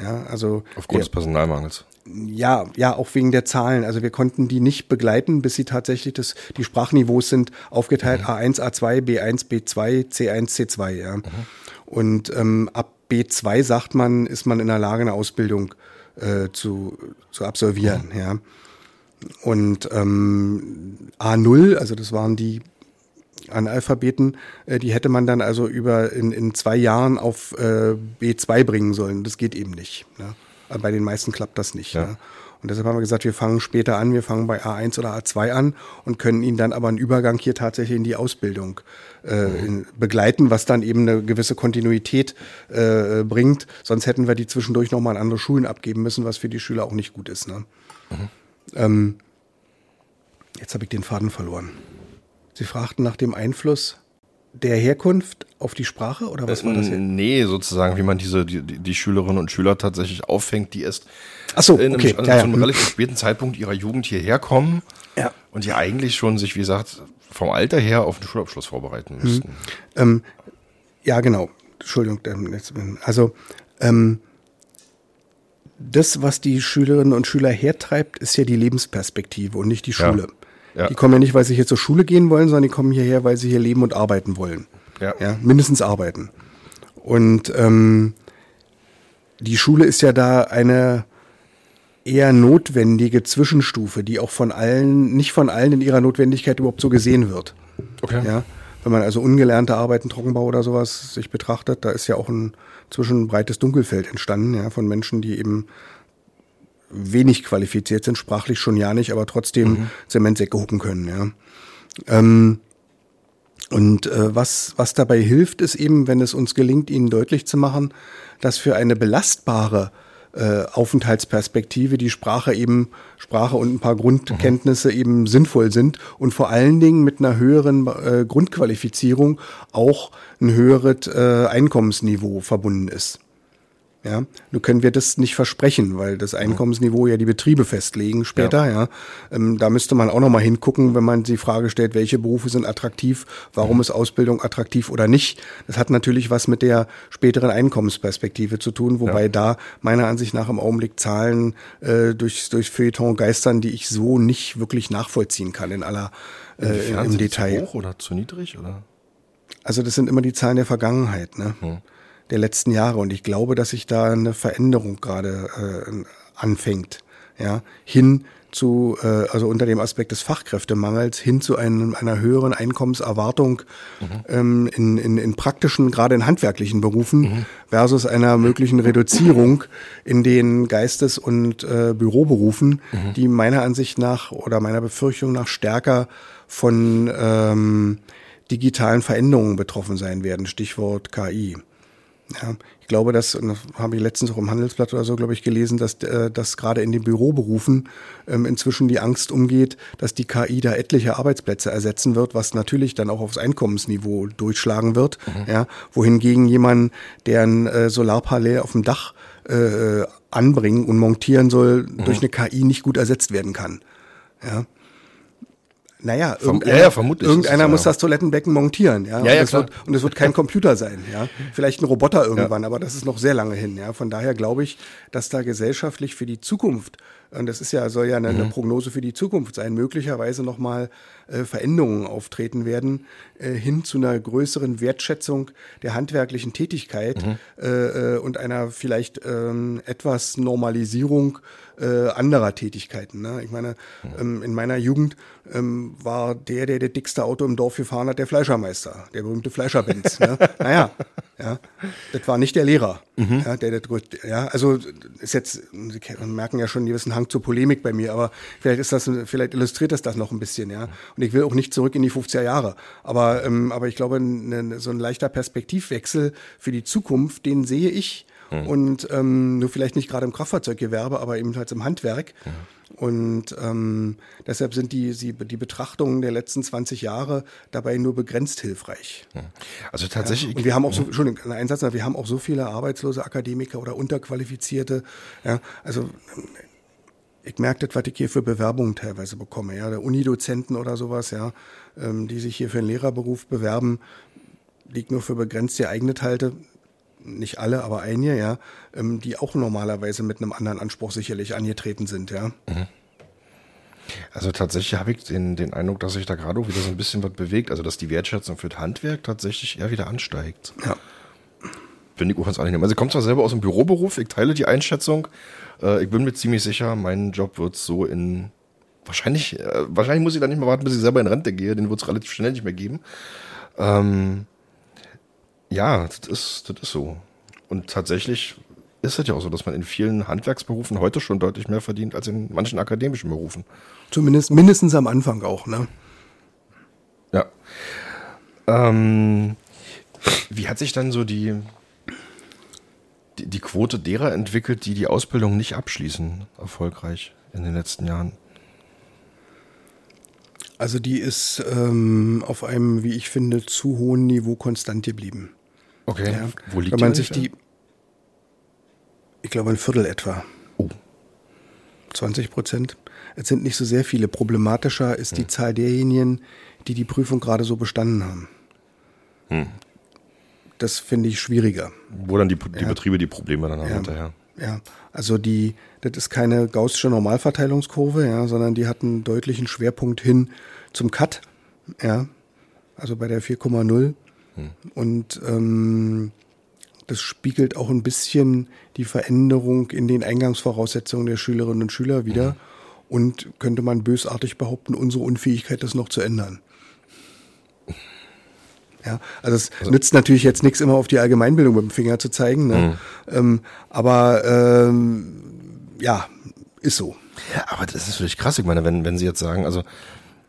Ja, also aufgrund des Personalmangels. Ja, ja, auch wegen der Zahlen. Also wir konnten die nicht begleiten, bis sie tatsächlich das, die Sprachniveaus sind aufgeteilt mhm. A1, A2, B1, B2, C1, C2. Ja. Mhm. Und ähm, ab B2 sagt man, ist man in der Lage, eine Ausbildung äh, zu, zu absolvieren. Ja. Und ähm, A0, also das waren die Analphabeten, äh, die hätte man dann also über in, in zwei Jahren auf äh, B2 bringen sollen. Das geht eben nicht. Ne? Bei den meisten klappt das nicht. Ja. Ne? Und deshalb haben wir gesagt, wir fangen später an, wir fangen bei A1 oder A2 an und können ihn dann aber einen Übergang hier tatsächlich in die Ausbildung äh, begleiten, was dann eben eine gewisse Kontinuität äh, bringt. Sonst hätten wir die zwischendurch nochmal an andere Schulen abgeben müssen, was für die Schüler auch nicht gut ist. Ne? Mhm. Ähm, jetzt habe ich den Faden verloren. Sie fragten nach dem Einfluss der Herkunft auf die Sprache oder was war das? Hier? Nee, sozusagen, wie man diese die, die Schülerinnen und Schüler tatsächlich auffängt, die erst Ach so, in okay. einem, ja, einem ja. relativ späten Zeitpunkt ihrer Jugend hierher kommen ja. und die eigentlich schon sich, wie gesagt, vom Alter her auf den Schulabschluss vorbereiten mhm. müssten. Mhm. Ähm, ja, genau. Entschuldigung. Also ähm, das, was die Schülerinnen und Schüler hertreibt, ist ja die Lebensperspektive und nicht die Schule. Ja. Ja. Die kommen ja nicht, weil sie hier zur Schule gehen wollen, sondern die kommen hierher, weil sie hier leben und arbeiten wollen. Ja. ja mindestens arbeiten. Und ähm, die Schule ist ja da eine eher notwendige Zwischenstufe, die auch von allen, nicht von allen in ihrer Notwendigkeit überhaupt so gesehen wird. Okay. Ja, wenn man also ungelernte Arbeiten, Trockenbau oder sowas sich betrachtet, da ist ja auch ein zwischen breites Dunkelfeld entstanden, ja, von Menschen, die eben wenig qualifiziert sind, sprachlich schon ja nicht, aber trotzdem mhm. Zementsäcke hucken können. Ja. Ähm, und äh, was, was dabei hilft, ist eben, wenn es uns gelingt, ihnen deutlich zu machen, dass für eine belastbare äh, Aufenthaltsperspektive die Sprache eben, Sprache und ein paar Grundkenntnisse mhm. eben sinnvoll sind und vor allen Dingen mit einer höheren äh, Grundqualifizierung auch ein höheres äh, Einkommensniveau verbunden ist. Ja, nur können wir das nicht versprechen, weil das Einkommensniveau ja die Betriebe festlegen später. Ja, ja. Ähm, da müsste man auch noch mal hingucken, wenn man die Frage stellt, welche Berufe sind attraktiv, warum ist Ausbildung attraktiv oder nicht. Das hat natürlich was mit der späteren Einkommensperspektive zu tun, wobei ja. da meiner Ansicht nach im Augenblick Zahlen äh, durch durch Feuilleton geistern, die ich so nicht wirklich nachvollziehen kann in aller äh, im Detail. Zu hoch oder zu niedrig oder? Also das sind immer die Zahlen der Vergangenheit. Ne? Hm der letzten Jahre. Und ich glaube, dass sich da eine Veränderung gerade äh, anfängt. Ja, hin zu, äh, also unter dem Aspekt des Fachkräftemangels hin zu einem, einer höheren Einkommenserwartung mhm. ähm, in, in, in praktischen, gerade in handwerklichen Berufen mhm. versus einer möglichen Reduzierung in den Geistes- und äh, Büroberufen, mhm. die meiner Ansicht nach oder meiner Befürchtung nach stärker von ähm, digitalen Veränderungen betroffen sein werden. Stichwort KI. Ja, ich glaube, dass, und das habe ich letztens auch im Handelsblatt oder so, glaube ich, gelesen, dass, äh, dass gerade in den Büroberufen ähm, inzwischen die Angst umgeht, dass die KI da etliche Arbeitsplätze ersetzen wird, was natürlich dann auch aufs Einkommensniveau durchschlagen wird. Mhm. Ja, wohingegen jemand, der ein äh, Solarpanel auf dem Dach äh, anbringen und montieren soll, mhm. durch eine KI nicht gut ersetzt werden kann. Ja. Naja, irgendeiner, ja, ja, vermutlich irgendeiner muss das Toilettenbecken montieren, ja. ja, ja und, es wird, und es wird kein Computer sein, ja. Vielleicht ein Roboter irgendwann, aber das ist noch sehr lange hin, ja. Von daher glaube ich, dass da gesellschaftlich für die Zukunft und das ist ja, soll ja eine, mhm. eine Prognose für die Zukunft sein, möglicherweise nochmal äh, Veränderungen auftreten werden, äh, hin zu einer größeren Wertschätzung der handwerklichen Tätigkeit mhm. äh, äh und einer vielleicht ähm, etwas Normalisierung äh, anderer Tätigkeiten. Ne? Ich meine, mhm. ähm, in meiner Jugend ähm, war der, der das dickste Auto im Dorf gefahren hat, der Fleischermeister, der berühmte Fleischerbenz. ne? Naja, ja, das war nicht der Lehrer. Mhm. Ja, der, der, ja, also ist jetzt, Sie merken ja schon einen gewissen Hang zur Polemik bei mir, aber vielleicht ist das, vielleicht illustriert das das noch ein bisschen, ja. Und ich will auch nicht zurück in die 50er Jahre. Aber, ähm, aber ich glaube, ne, so ein leichter Perspektivwechsel für die Zukunft, den sehe ich. Mhm. Und ähm, nur vielleicht nicht gerade im Kraftfahrzeuggewerbe, aber ebenfalls im Handwerk. Mhm. Und ähm, deshalb sind die, die, die Betrachtungen der letzten 20 Jahre dabei nur begrenzt hilfreich. Also tatsächlich. Ja, und wir haben auch so, Entschuldigung, ein Satz, wir haben auch so viele arbeitslose Akademiker oder Unterqualifizierte. Ja, also ich merke das, was ich hier für Bewerbungen teilweise bekomme, ja, der Unidozenten oder sowas, ja, ähm, die sich hier für einen Lehrerberuf bewerben, die ich nur für begrenzt geeignet halte nicht alle, aber einige, ja, ähm, die auch normalerweise mit einem anderen Anspruch sicherlich angetreten sind, ja. Mhm. Also tatsächlich habe ich den, den Eindruck, dass sich da gerade auch wieder so ein bisschen was bewegt. Also dass die Wertschätzung für das Handwerk tatsächlich eher wieder ansteigt. Ja. Finde ich auch angenehm. Also ich komme zwar selber aus dem Büroberuf, ich teile die Einschätzung. Äh, ich bin mir ziemlich sicher, mein Job wird so in wahrscheinlich, äh, wahrscheinlich muss ich dann nicht mehr warten, bis ich selber in Rente gehe. Den wird es relativ schnell nicht mehr geben. Ähm, ja, das ist, das ist so. Und tatsächlich ist es ja auch so, dass man in vielen Handwerksberufen heute schon deutlich mehr verdient als in manchen akademischen Berufen. Zumindest mindestens am Anfang auch, ne? Ja. Ähm, wie hat sich dann so die, die, die Quote derer entwickelt, die die Ausbildung nicht abschließen, erfolgreich in den letzten Jahren? Also die ist ähm, auf einem, wie ich finde, zu hohen Niveau konstant geblieben. Okay. Ja. Wo liegt Wenn man die sich die, ich glaube ein Viertel etwa, Oh. 20 Prozent. Es sind nicht so sehr viele. Problematischer ist die Zahl derjenigen, die die Prüfung gerade so bestanden haben. Das finde ich schwieriger. Wo dann die, die Betriebe die Probleme dann haben hinterher. Ja, also die, das ist keine gaußsche Normalverteilungskurve, ja, sondern die hat einen deutlichen Schwerpunkt hin zum Cut, ja, also bei der 4,0. Und ähm, das spiegelt auch ein bisschen die Veränderung in den Eingangsvoraussetzungen der Schülerinnen und Schüler wieder und könnte man bösartig behaupten, unsere Unfähigkeit, das noch zu ändern. Ja, also es nützt natürlich jetzt nichts, immer auf die Allgemeinbildung mit dem Finger zu zeigen, ne? ähm, aber ähm, ja, ist so. Aber das ist wirklich krass. Ich meine, wenn, wenn Sie jetzt sagen, also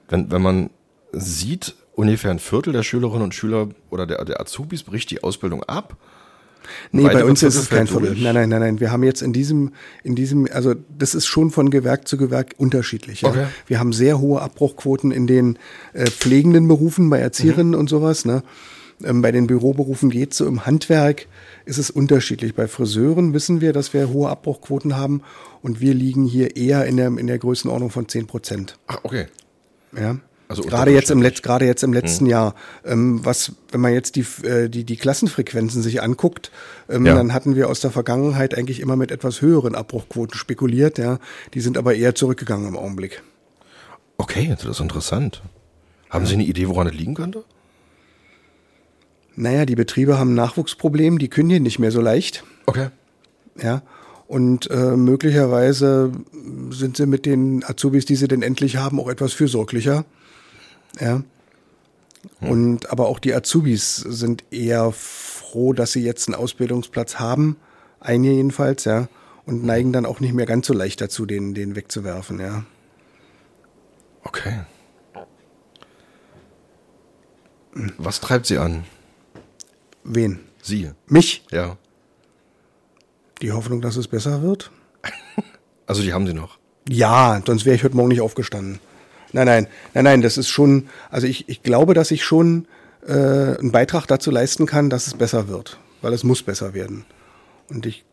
wenn, wenn man sieht, ungefähr ein Viertel der Schülerinnen und Schüler oder der, der Azubis bricht die Ausbildung ab. Nee, bei uns ist es kein durch. Nein, nein, nein, nein. Wir haben jetzt in diesem, in diesem, also das ist schon von Gewerk zu Gewerk unterschiedlich. Ja. Okay. Wir haben sehr hohe Abbruchquoten in den äh, pflegenden Berufen, bei Erzieherinnen Mhm. und sowas. Ne? Ähm, bei den Büroberufen geht so. Im Handwerk ist es unterschiedlich. Bei Friseuren wissen wir, dass wir hohe Abbruchquoten haben und wir liegen hier eher in der, in der Größenordnung von 10 Prozent. Ach, okay. Ja. Also gerade jetzt im unterdurchschnittlich. Letz, gerade jetzt im letzten Jahr, ähm, was, wenn man jetzt die, äh, die, die Klassenfrequenzen sich anguckt, ähm, Ja. dann hatten wir aus der Vergangenheit eigentlich immer mit etwas höheren Abbruchquoten spekuliert, ja. Die sind aber eher zurückgegangen im Augenblick. Okay, das ist interessant. Haben Sie eine Idee, woran es liegen könnte? Naja, die Betriebe haben ein Nachwuchsproblem, die kündigen nicht mehr so leicht, Okay. ja. Und äh, möglicherweise sind sie mit den Azubis, die sie denn endlich haben, auch etwas fürsorglicher. Ja. Und aber auch die Azubis sind eher froh, dass sie jetzt einen Ausbildungsplatz haben, einige jedenfalls, ja, und neigen dann auch nicht mehr ganz so leicht dazu, den, den wegzuwerfen, ja. Okay. Was treibt Sie an? Wen? Sie. Mich? Ja. Die Hoffnung, dass es besser wird? Also die haben Sie noch. Ja, sonst wäre ich heute Morgen nicht aufgestanden. Nein, nein, nein, nein, das ist schon, also ich, ich glaube, dass ich schon äh, einen Beitrag dazu leisten kann, dass es besser wird, weil es muss besser werden. Und ich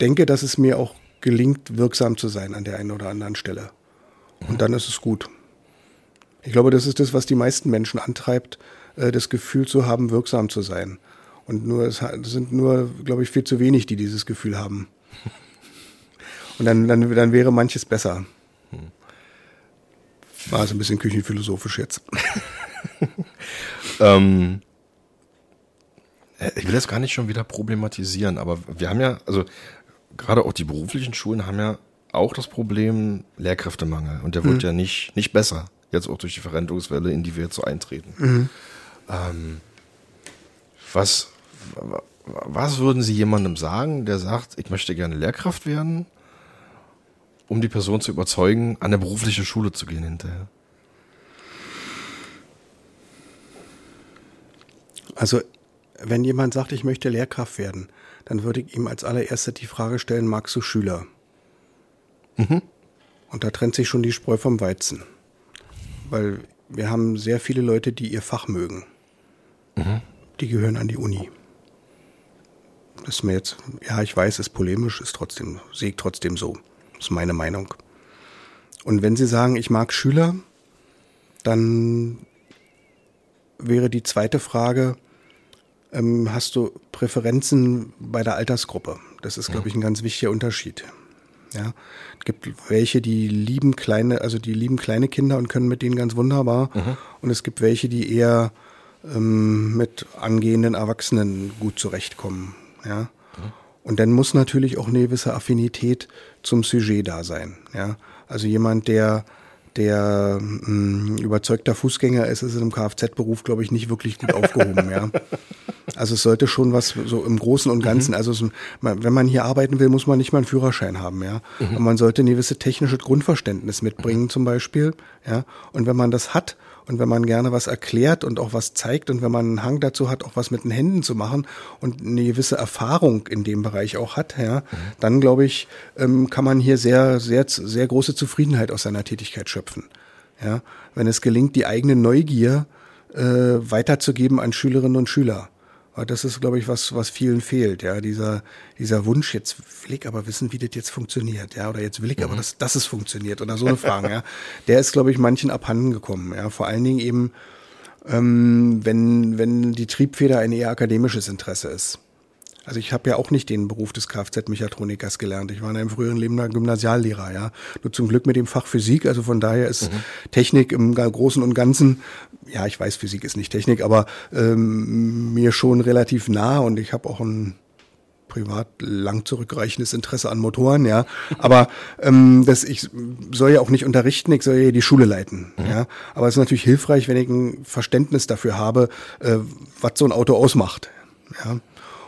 denke, dass es mir auch gelingt, wirksam zu sein an der einen oder anderen Stelle. Und dann ist es gut. Ich glaube, das ist das, was die meisten Menschen antreibt, äh, das Gefühl zu haben, wirksam zu sein. Und nur es sind nur, glaube ich, viel zu wenig, die dieses Gefühl haben. Und dann, dann, dann wäre manches besser. War also ein bisschen küchenphilosophisch jetzt. Ähm, äh, ich will das gar nicht schon wieder problematisieren, aber wir haben ja, also gerade auch die beruflichen Schulen haben ja auch das Problem Lehrkräftemangel und der wird ja nicht, nicht besser, jetzt auch durch die Verrentungswelle, in die wir jetzt so eintreten. Ähm, was, wa- was würden Sie jemandem sagen, der sagt, ich möchte gerne Lehrkraft werden, um die Person zu überzeugen, an eine berufliche Schule zu gehen hinterher? Also, wenn jemand sagt, ich möchte Lehrkraft werden, dann würde ich ihm als allererstes die Frage stellen, magst du Schüler? Und da trennt sich schon die Spreu vom Weizen. Weil wir haben sehr viele Leute, die ihr Fach mögen. Die gehören an die Uni. Das ist mir jetzt, ja, ich weiß, ist polemisch, ist trotzdem, sehe ich trotzdem so. Das ist meine Meinung. Und wenn Sie sagen, ich mag Schüler, dann wäre die zweite Frage, ähm, hast du Präferenzen bei der Altersgruppe? Das ist, glaube ich, ein ganz wichtiger Unterschied. Ja, es gibt welche, die lieben kleine, also die lieben kleine Kinder und können mit denen ganz wunderbar. Und es gibt welche, die eher ähm, mit angehenden Erwachsenen gut zurechtkommen. Ja. Und dann muss natürlich auch eine gewisse Affinität zum Sujet da sein. Ja. Also jemand, der der mh, mm, überzeugter Fußgänger ist, ist in einem Kfz-Beruf, glaube ich, nicht wirklich gut aufgehoben. ja. Also es sollte schon was so im Großen und Ganzen, mhm. also so, wenn man hier arbeiten will, muss man nicht mal einen Führerschein haben, ja. Mhm. Und man sollte ein gewisses technisches Grundverständnis mitbringen mhm. zum Beispiel, ja. Und wenn man das hat und wenn man gerne was erklärt und auch was zeigt und wenn man einen Hang dazu hat, auch was mit den Händen zu machen und eine gewisse Erfahrung in dem Bereich auch hat, ja, mhm. dann glaube ich, ähm, kann man hier sehr, sehr, sehr große Zufriedenheit aus seiner Tätigkeit schöpfen. Ja, wenn es gelingt, die eigene Neugier äh, weiterzugeben an Schülerinnen und Schüler. Aber das ist, glaube ich, was, was vielen fehlt, ja, dieser, dieser Wunsch, jetzt will ich aber wissen, wie das jetzt funktioniert, ja, oder jetzt will ich mhm. aber, dass, dass es funktioniert, oder so eine Frage, ja. Der ist, glaube ich, manchen abhanden gekommen, ja. Vor allen Dingen eben, ähm, wenn, wenn die Triebfeder ein eher akademisches Interesse ist. Also ich habe ja auch nicht den Beruf des Kfz-Mechatronikers gelernt. Ich war in einem früheren Leben Gymnasiallehrer, ja. Nur zum Glück mit dem Fach Physik. Also von daher ist mhm. Technik im Großen und Ganzen, ja, ich weiß, Physik ist nicht Technik, aber ähm, mir schon relativ nah und ich habe auch ein privat lang zurückreichendes Interesse an Motoren, ja. Aber ähm, das, ich soll ja auch nicht unterrichten, ich soll ja die Schule leiten, mhm. ja. Aber es ist natürlich hilfreich, wenn ich ein Verständnis dafür habe, äh, was so ein Auto ausmacht, ja.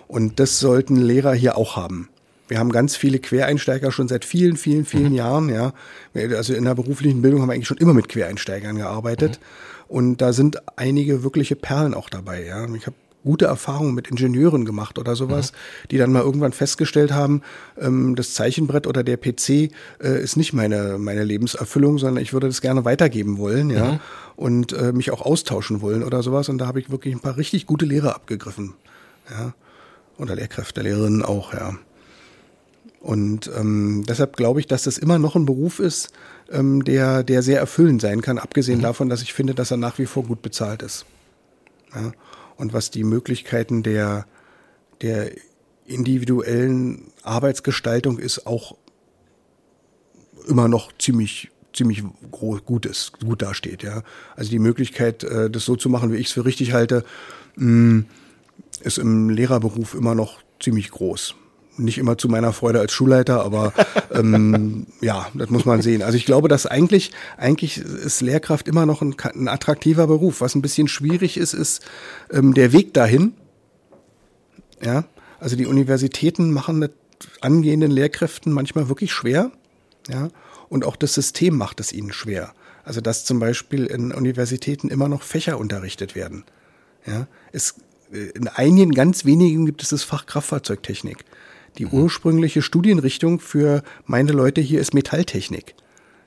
Und das sollten Lehrer hier auch haben. Wir haben ganz viele Quereinsteiger schon seit vielen, vielen, vielen mhm. Jahren, ja. Also in der beruflichen Bildung haben wir eigentlich schon immer mit Quereinsteigern gearbeitet. Mhm. Und da sind einige wirkliche Perlen auch dabei, ja. Ich habe gute Erfahrungen mit Ingenieuren gemacht oder sowas, mhm. die dann mal irgendwann festgestellt haben, ähm, das Zeichenbrett oder der PC äh, ist nicht meine, meine Lebenserfüllung, sondern ich würde das gerne weitergeben wollen, ja, mhm. und äh, mich auch austauschen wollen oder sowas. Und da habe ich wirklich ein paar richtig gute Lehrer abgegriffen, ja. Oder Lehrkräfte, Lehrerinnen auch, ja. Und ähm, deshalb glaube ich, dass das immer noch ein Beruf ist, ähm, der, der sehr erfüllend sein kann, abgesehen mhm. davon, dass ich finde, dass er nach wie vor gut bezahlt ist. Ja. Und was die Möglichkeiten der, der individuellen Arbeitsgestaltung ist, auch immer noch ziemlich ziemlich groß, gut ist, gut dasteht, ja. Also die Möglichkeit, äh, das so zu machen, wie ich es für richtig halte, mh, mm, ist im Lehrerberuf immer noch ziemlich groß. Nicht immer zu meiner Freude als Schulleiter, aber ähm, ja, das muss man sehen. Also ich glaube, dass eigentlich, eigentlich ist Lehrkraft immer noch ein, ein attraktiver Beruf. Was ein bisschen schwierig ist, ist ähm, der Weg dahin. Ja, also die Universitäten machen mit angehenden Lehrkräften manchmal wirklich schwer. Ja, und auch das System macht es ihnen schwer. Also dass zum Beispiel in Universitäten immer noch Fächer unterrichtet werden. Ja, es in einigen ganz wenigen gibt es das Fach Kraftfahrzeugtechnik. Die mhm. ursprüngliche Studienrichtung für meine Leute hier ist Metalltechnik.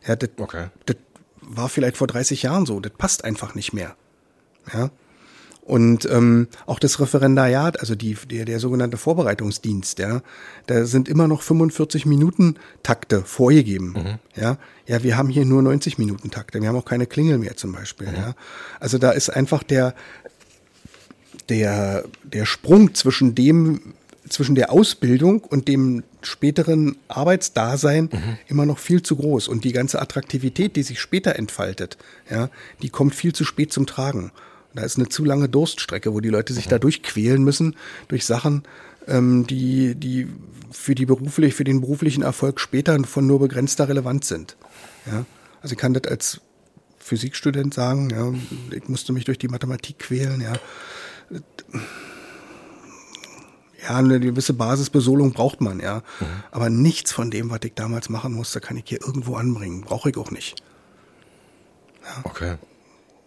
Ja, das, okay. das war vielleicht vor 30 Jahren so. Das passt einfach nicht mehr. Ja. Und ähm, auch das Referendariat, also die, der, der sogenannte Vorbereitungsdienst, ja, da sind immer noch 45 Minuten Takte vorgegeben. Mhm. Ja, ja, wir haben hier nur 90 Minuten Takte. Wir haben auch keine Klingel mehr zum Beispiel. Mhm. Ja, also da ist einfach der der, der Sprung zwischen dem, zwischen der Ausbildung und dem späteren Arbeitsdasein mhm. immer noch viel zu groß. Und die ganze Attraktivität, die sich später entfaltet, ja, die kommt viel zu spät zum Tragen. Da ist eine zu lange Durststrecke, wo die Leute sich mhm. da durchquälen müssen durch Sachen, ähm, die, die für die beruflich, für den beruflichen Erfolg später von nur begrenzter Relevanz sind. Ja. Also ich kann das als Physikstudent sagen, ja, ich musste mich durch die Mathematik quälen, ja ja, eine gewisse Basisbesolung braucht man, ja. Mhm. Aber nichts von dem, was ich damals machen musste, kann ich hier irgendwo anbringen. Brauche ich auch nicht. Ja. Okay.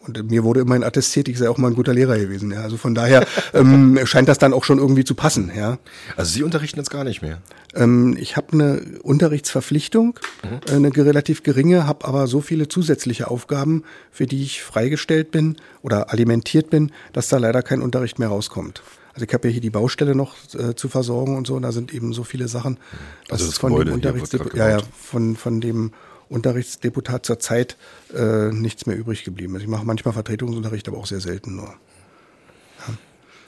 Und mir wurde immerhin attestiert, ich sei auch mal ein guter Lehrer gewesen. Ja. Also von daher ähm, scheint das dann auch schon irgendwie zu passen. Ja. Also Sie unterrichten jetzt gar nicht mehr? Ähm, ich habe eine Unterrichtsverpflichtung, mhm. Äh, eine relativ geringe, habe aber so viele zusätzliche Aufgaben, für die ich freigestellt bin oder alimentiert bin, dass da leider kein Unterricht mehr rauskommt. Also ich habe ja hier die Baustelle noch äh, zu versorgen und so, und da sind eben so viele Sachen. Also das von Gebäude dem Unterrichts ja, ja, von, von dem Unterrichtsdeputat zur Zeit äh, nichts mehr übrig geblieben ist. Ich mache manchmal Vertretungsunterricht, aber auch sehr selten nur. Ja.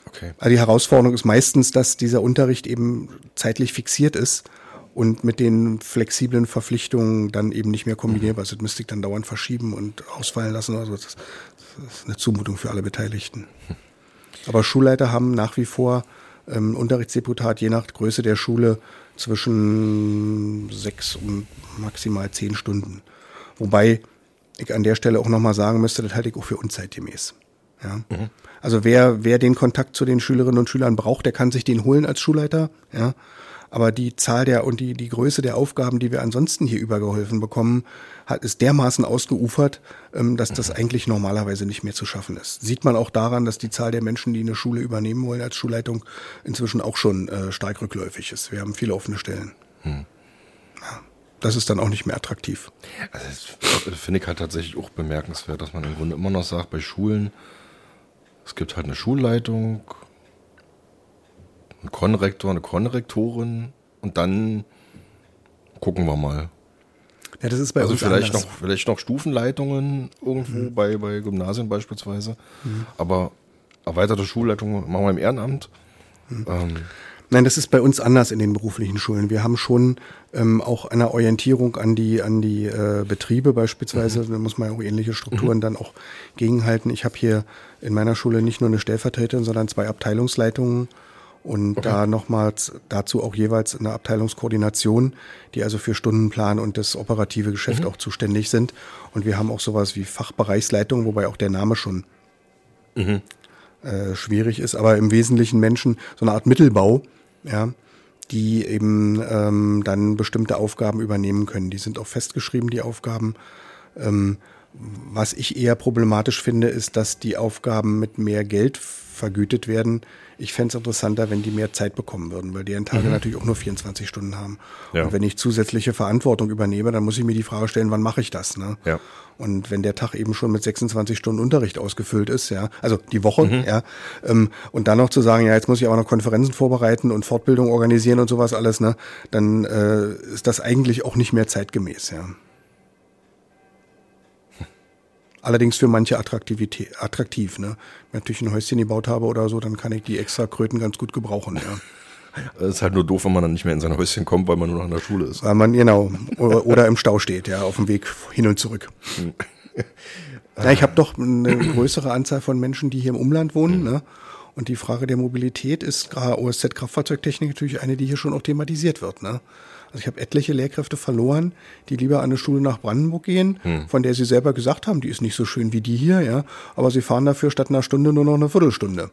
Okay. Also die Herausforderung ist meistens, dass dieser Unterricht eben zeitlich fixiert ist und mit den flexiblen Verpflichtungen dann eben nicht mehr kombinierbar ist. Das müsste ich dann dauernd verschieben und ausfallen lassen. Also das, das ist eine Zumutung für alle Beteiligten. Aber Schulleiter haben nach wie vor ähm, Unterrichtsdeputat je nach Größe der Schule zwischen sechs und maximal zehn Stunden. Wobei ich an der Stelle auch nochmal sagen müsste, das halte ich auch für unzeitgemäß. Ja. Mhm. Also wer, wer den Kontakt zu den Schülerinnen und Schülern braucht, der kann sich den holen als Schulleiter. Ja. Aber die Zahl der und die, die Größe der Aufgaben, die wir ansonsten hier übergeholfen bekommen, hat, ist dermaßen ausgeufert, ähm, dass das eigentlich normalerweise nicht mehr zu schaffen ist. Sieht man auch daran, dass die Zahl der Menschen, die eine Schule übernehmen wollen als Schulleitung, inzwischen auch schon äh, stark rückläufig ist. Wir haben viele offene Stellen. Hm. Ja, das ist dann auch nicht mehr attraktiv. Also das finde ich halt tatsächlich auch bemerkenswert, dass man im Grunde immer noch sagt, bei Schulen, es gibt halt eine Schulleitung, einen Konrektor, eine Konrektorin und dann gucken wir mal. Ja, das ist bei also uns vielleicht anders. noch vielleicht noch Stufenleitungen irgendwo mhm. bei, bei Gymnasien beispielsweise. Mhm. Aber erweiterte Schulleitung machen wir im Ehrenamt. Mhm. Ähm, Nein, das ist bei uns anders in den beruflichen Schulen. Wir haben schon ähm, auch eine Orientierung an die an die äh, Betriebe beispielsweise. Mhm. Da muss man ja auch ähnliche Strukturen mhm. dann auch gegenhalten. Ich habe hier in meiner Schule nicht nur eine Stellvertreterin, sondern zwei Abteilungsleitungen und okay. da nochmals dazu auch jeweils eine Abteilungskoordination, die also für Stundenplan und das operative Geschäft mhm. auch zuständig sind. Und wir haben auch sowas wie Fachbereichsleitung, wobei auch der Name schon mhm. äh, schwierig ist, aber im Wesentlichen Menschen, so eine Art Mittelbau, ja, die eben ähm, dann bestimmte Aufgaben übernehmen können. Die sind auch festgeschrieben, die Aufgaben. Ähm, was ich eher problematisch finde, ist, dass die Aufgaben mit mehr Geld vergütet werden. Ich fände es interessanter, wenn die mehr Zeit bekommen würden, weil deren Tage mhm. natürlich auch nur 24 Stunden haben. Ja. Und wenn ich zusätzliche Verantwortung übernehme, dann muss ich mir die Frage stellen, wann mache ich das? Ne? Ja. Und wenn der Tag eben schon mit 26 Stunden Unterricht ausgefüllt ist, ja, also die Woche, mhm. ja, ähm, und dann noch zu sagen, ja, jetzt muss ich aber noch Konferenzen vorbereiten und Fortbildung organisieren und sowas alles, ne, dann äh, ist das eigentlich auch nicht mehr zeitgemäß, ja. Allerdings für manche Attraktivität, attraktiv. Ne? Wenn ich natürlich ein Häuschen gebaut habe oder so, dann kann ich die extra Kröten ganz gut gebrauchen. Ja. Es ist halt nur doof, wenn man dann nicht mehr in sein Häuschen kommt, weil man nur noch in der Schule ist. Weil man, genau, oder, oder im Stau steht, ja, auf dem Weg hin und zurück. ja, ich habe doch eine größere Anzahl von Menschen, die hier im Umland wohnen. Ne? Und die Frage der Mobilität ist gerade OSZ-Kraftfahrzeugtechnik natürlich eine, die hier schon auch thematisiert wird. Ne? Also ich habe etliche Lehrkräfte verloren, die lieber an eine Schule nach Brandenburg gehen, hm. von der sie selber gesagt haben, die ist nicht so schön wie die hier, ja. Aber sie fahren dafür statt einer Stunde nur noch eine Viertelstunde.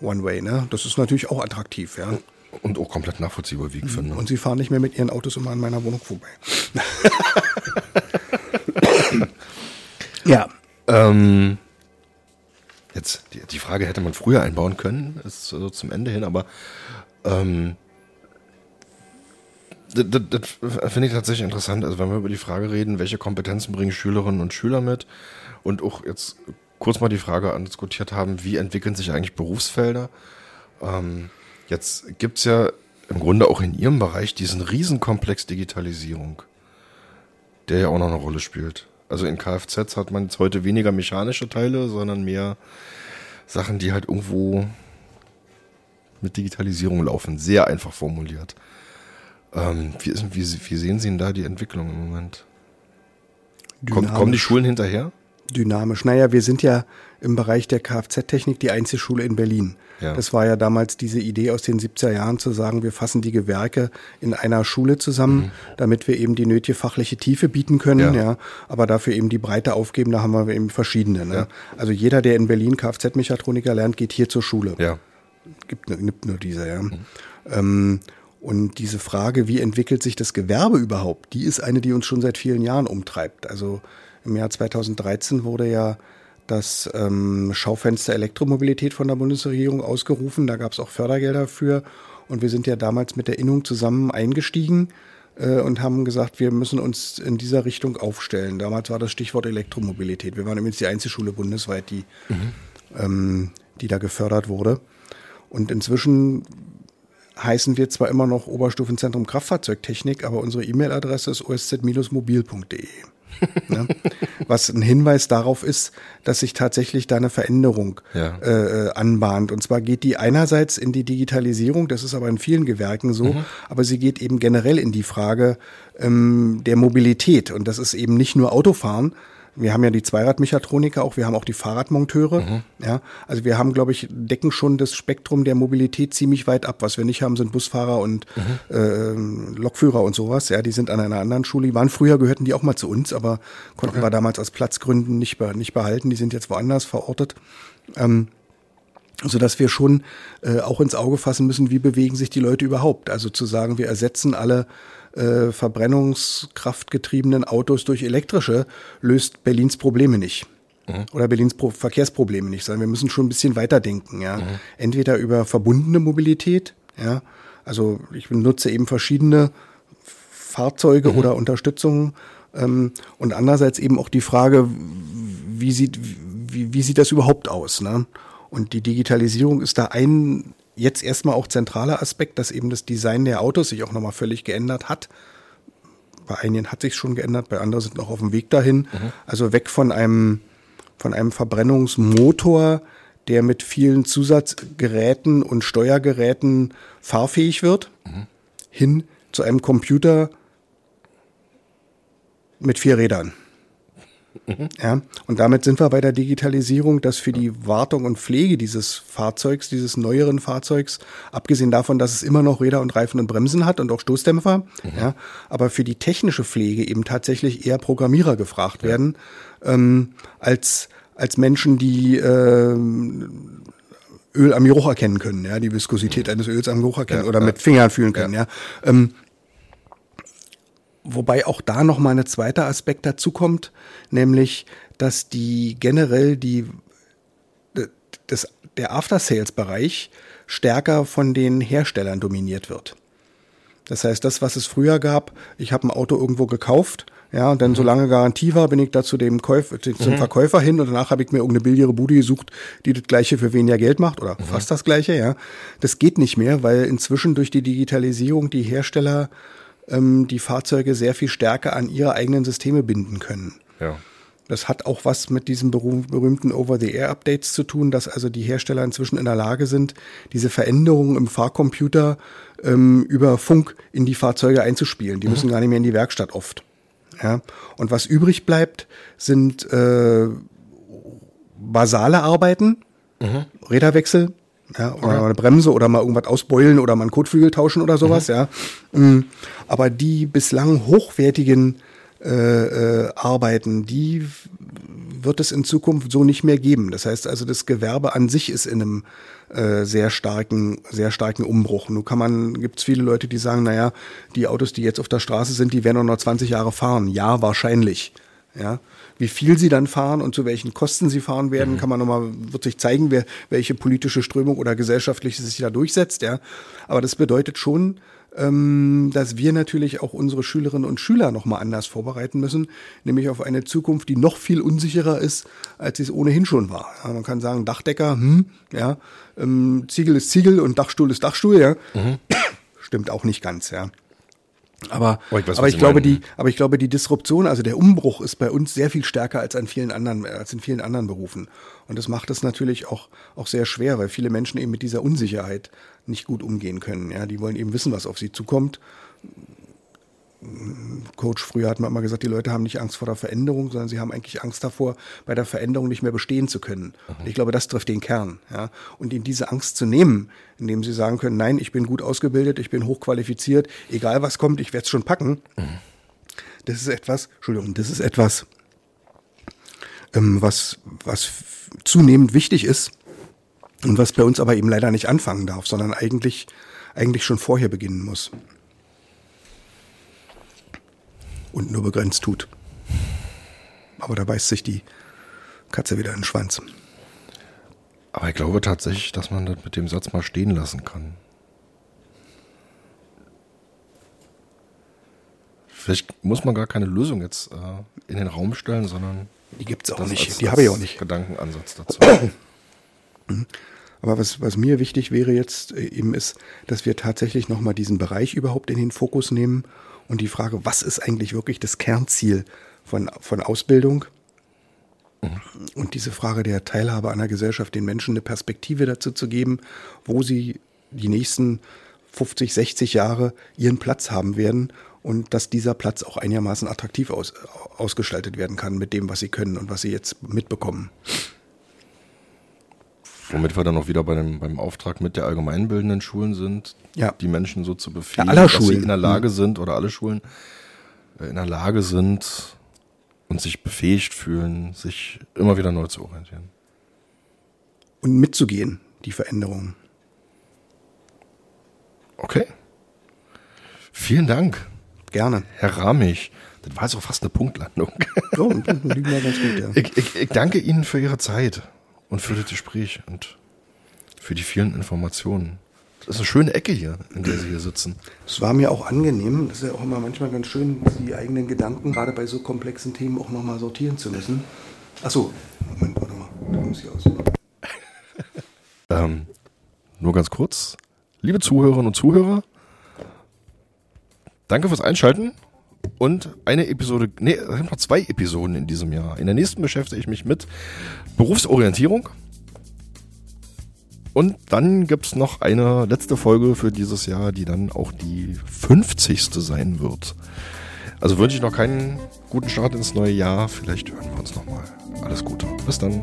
One way, ne? Das ist natürlich auch attraktiv, ja. Und auch komplett nachvollziehbar, wie ich mhm. finde. Und sie fahren nicht mehr mit ihren Autos immer an meiner Wohnung vorbei. ja. Ähm, jetzt, die, die, Frage hätte man früher einbauen können, ist so zum Ende hin, aber ähm, das, das, finde ich tatsächlich interessant. Also wenn wir über die Frage reden, welche Kompetenzen bringen Schülerinnen und Schüler mit und auch jetzt kurz mal die Frage andiskutiert haben, wie entwickeln sich eigentlich Berufsfelder? Ähm, jetzt gibt's ja im Grunde auch in Ihrem Bereich diesen Riesenkomplex Digitalisierung, der ja auch noch eine Rolle spielt. Also in Kfz hat man jetzt heute weniger mechanische Teile, sondern mehr Sachen, die halt irgendwo mit Digitalisierung laufen. Sehr einfach formuliert. Ähm, wie, ist, wie, wie, sehen Sie denn da die Entwicklung im Moment? Komm, kommen die Schulen hinterher? Dynamisch. Naja, wir sind ja im Bereich der Kfz-Technik die Einzelschule in Berlin. Ja. Das war ja damals diese Idee aus den 70er Jahren zu sagen, wir fassen die Gewerke in einer Schule zusammen, mhm. damit wir eben die nötige fachliche Tiefe bieten können, ja. ja. aber dafür eben die Breite aufgeben, da haben wir eben verschiedene. Ne? Ja. Also jeder, der in Berlin Kfz-Mechatroniker lernt, geht hier zur Schule. Ja. Gibt, gibt nur diese, ja. Mhm. Ähm, und diese Frage, wie entwickelt sich das Gewerbe überhaupt, die ist eine, die uns schon seit vielen Jahren umtreibt. Also im Jahr 2013 wurde ja das ähm, Schaufenster Elektromobilität von der Bundesregierung ausgerufen. Da gab es auch Fördergelder für. Und wir sind ja damals mit der Innung zusammen eingestiegen äh, und haben gesagt, wir müssen uns in dieser Richtung aufstellen. Damals war das Stichwort Elektromobilität. Wir waren übrigens die einzige Schule bundesweit, die, mhm. ähm, die da gefördert wurde. Und inzwischen heißen wir zwar immer noch Oberstufenzentrum Kraftfahrzeugtechnik, aber unsere E-Mail-Adresse ist osz-mobil.de. ne? Was ein Hinweis darauf ist, dass sich tatsächlich da eine Veränderung ja. äh, anbahnt. Und zwar geht die einerseits in die Digitalisierung, das ist aber in vielen Gewerken so, mhm. aber sie geht eben generell in die Frage ähm, der Mobilität. Und das ist eben nicht nur Autofahren, wir haben ja die Zweiradmechatroniker auch, wir haben auch die Fahrradmonteure. Mhm. Ja, also wir haben, glaube ich, decken schon das Spektrum der Mobilität ziemlich weit ab. Was wir nicht haben, sind Busfahrer und mhm. äh, Lokführer und sowas. Ja, die sind an einer anderen Schule. Die waren früher gehörten die auch mal zu uns, aber konnten okay. wir damals aus Platzgründen nicht, nicht behalten. Die sind jetzt woanders verortet. Ähm, so dass wir schon äh, auch ins Auge fassen müssen, wie bewegen sich die Leute überhaupt. Also zu sagen, wir ersetzen alle äh, verbrennungskraftgetriebenen Autos durch elektrische, löst Berlins Probleme nicht. Mhm. Oder Berlins Pro Verkehrsprobleme nicht, sondern wir müssen schon ein bisschen weiterdenken. Ja? Mhm. Entweder über verbundene Mobilität, ja, also ich benutze eben verschiedene Fahrzeuge mhm. oder Unterstützungen ähm, und andererseits eben auch die Frage, wie sieht, wie, wie sieht das überhaupt aus? Ne? Und die Digitalisierung ist da ein jetzt erstmal auch zentraler Aspekt, dass eben das Design der Autos sich auch nochmal völlig geändert hat. Bei einigen hat sich schon geändert, bei anderen sind noch auf dem Weg dahin. Mhm. Also weg von einem, von einem Verbrennungsmotor, der mit vielen Zusatzgeräten und Steuergeräten fahrfähig wird, mhm. hin zu einem Computer mit vier Rädern. Mhm. Ja, und damit sind wir bei der Digitalisierung, dass für die Wartung und Pflege dieses Fahrzeugs, dieses neueren Fahrzeugs, abgesehen davon, dass es immer noch Räder und Reifen und Bremsen hat und auch Stoßdämpfer, mhm. ja, aber für die technische Pflege eben tatsächlich eher Programmierer gefragt ja. werden, ähm, als, als Menschen, die ähm, Öl am Geruch erkennen können, ja, die Viskosität eines Öls am Geruch erkennen ja, oder mit Fingern fühlen können, ja. Ähm, Wobei auch da nochmal ein zweiter Aspekt dazu kommt, nämlich, dass die generell die, das, der After-Sales-Bereich stärker von den Herstellern dominiert wird. Das heißt, das, was es früher gab, ich habe ein Auto irgendwo gekauft, ja, und dann mhm. solange Garantie war, bin ich da zu dem Käufer, zum mhm. Verkäufer hin und danach habe ich mir irgendeine billigere Bude gesucht, die das gleiche für weniger Geld macht oder mhm. fast das gleiche, ja. Das geht nicht mehr, weil inzwischen durch die Digitalisierung die Hersteller ähm, die Fahrzeuge sehr viel stärker an ihre eigenen Systeme binden können. Ja. Das hat auch was mit diesen berühmten Over-the-Air-Updates zu tun, dass also die Hersteller inzwischen in der Lage sind, diese Veränderungen im Fahrcomputer ähm, über Funk in die Fahrzeuge einzuspielen. Die mhm. müssen gar nicht mehr in die Werkstatt oft. Ja. Und was übrig bleibt, sind äh, basale Arbeiten, mhm. Räderwechsel, ja, oder ja. eine Bremse oder mal irgendwas ausbeulen oder mal einen Kotflügel tauschen oder sowas, mhm. ja. Mm. Aber die bislang hochwertigen äh, äh, Arbeiten, die wird es in Zukunft so nicht mehr geben. Das heißt also, das Gewerbe an sich ist in einem äh, sehr starken, sehr starken Umbruch. Nun kann man, gibt es viele Leute, die sagen, naja, die Autos, die jetzt auf der Straße sind, die werden noch 20 Jahre fahren. Ja, wahrscheinlich. Ja, wie viel sie dann fahren und zu welchen Kosten sie fahren werden, mhm. kann man nochmal, wird sich zeigen, wer, welche politische Strömung oder gesellschaftliche sich da durchsetzt, ja. Aber das bedeutet schon, ähm, dass wir natürlich auch unsere Schülerinnen und Schüler nochmal anders vorbereiten müssen, nämlich auf eine Zukunft, die noch viel unsicherer ist, als sie es ohnehin schon war. Ja, man kann sagen, Dachdecker, hm, ja, ähm, Ziegel ist Ziegel und Dachstuhl ist Dachstuhl, ja. Mhm. Stimmt auch nicht ganz, ja. Aber, oh, ich, weiß, aber ich glaube, die, aber ich glaube, die Disruption, also der Umbruch ist bei uns sehr viel stärker als an vielen anderen, als in vielen anderen Berufen. Und das macht es natürlich auch, auch sehr schwer, weil viele Menschen eben mit dieser Unsicherheit nicht gut umgehen können. Ja, die wollen eben wissen, was auf sie zukommt. Coach, früher hat man immer gesagt, die Leute haben nicht Angst vor der Veränderung, sondern sie haben eigentlich Angst davor, bei der Veränderung nicht mehr bestehen zu können. Mhm. Ich glaube, das trifft den Kern. Ja? Und ihnen diese Angst zu nehmen, indem sie sagen können, nein, ich bin gut ausgebildet, ich bin hochqualifiziert, egal was kommt, ich werde es schon packen. Mhm. Das ist etwas, Entschuldigung, das ist etwas, ähm, was, was zunehmend wichtig ist und was bei uns aber eben leider nicht anfangen darf, sondern eigentlich, eigentlich schon vorher beginnen muss und nur begrenzt tut. Aber da beißt sich die Katze wieder in den Schwanz. Aber ich glaube tatsächlich, dass man das mit dem Satz mal stehen lassen kann. Vielleicht muss man gar keine Lösung jetzt äh, in den Raum stellen, sondern. Die gibt es auch nicht. Als, die habe ich auch nicht. Gedankenansatz dazu. Mhm. Aber was, was mir wichtig wäre jetzt äh, eben ist, dass wir tatsächlich nochmal diesen Bereich überhaupt in den Fokus nehmen und die Frage, was ist eigentlich wirklich das Kernziel von, von Ausbildung? Mhm. Und diese Frage der Teilhabe an der Gesellschaft, den Menschen eine Perspektive dazu zu geben, wo sie die nächsten 50, 60 Jahre ihren Platz haben werden und dass dieser Platz auch einigermaßen attraktiv aus, ausgestaltet werden kann mit dem, was sie können und was sie jetzt mitbekommen. Womit wir dann auch wieder bei dem, beim Auftrag mit der allgemeinbildenden Schulen sind, Ja. die Menschen so zu befähigen, Ja, dass sie Schulen. in der Lage sind oder alle Schulen äh, in der Lage sind und sich befähigt fühlen, sich immer wieder neu zu orientieren. Und mitzugehen, die Veränderungen. Okay. Vielen Dank, Gerne. Herr Ramich. Das war jetzt auch fast eine Punktlandung. Wir ganz gut, ja. Ich, ich, ich danke Ihnen für Ihre Zeit und für das Gespräch und für die vielen Informationen. Das ist eine schöne Ecke hier, in der Sie hier sitzen. Es war mir auch angenehm. Das ist ja auch immer manchmal ganz schön, die eigenen Gedanken gerade bei so komplexen Themen auch nochmal sortieren zu müssen. Achso, Moment, warte mal. Da muss ich aus. Ähm, nur ganz kurz. Liebe Zuhörerinnen und Zuhörer, danke fürs Einschalten. Und eine Episode, nee, es sind noch zwei Episoden in diesem Jahr. In der nächsten beschäftige ich mich mit Berufsorientierung. Und dann gibt es noch eine letzte Folge für dieses Jahr, die dann auch die 50. sein wird. Also wünsche ich noch keinen guten Start ins neue Jahr. Vielleicht hören wir uns nochmal. Alles Gute. Bis dann.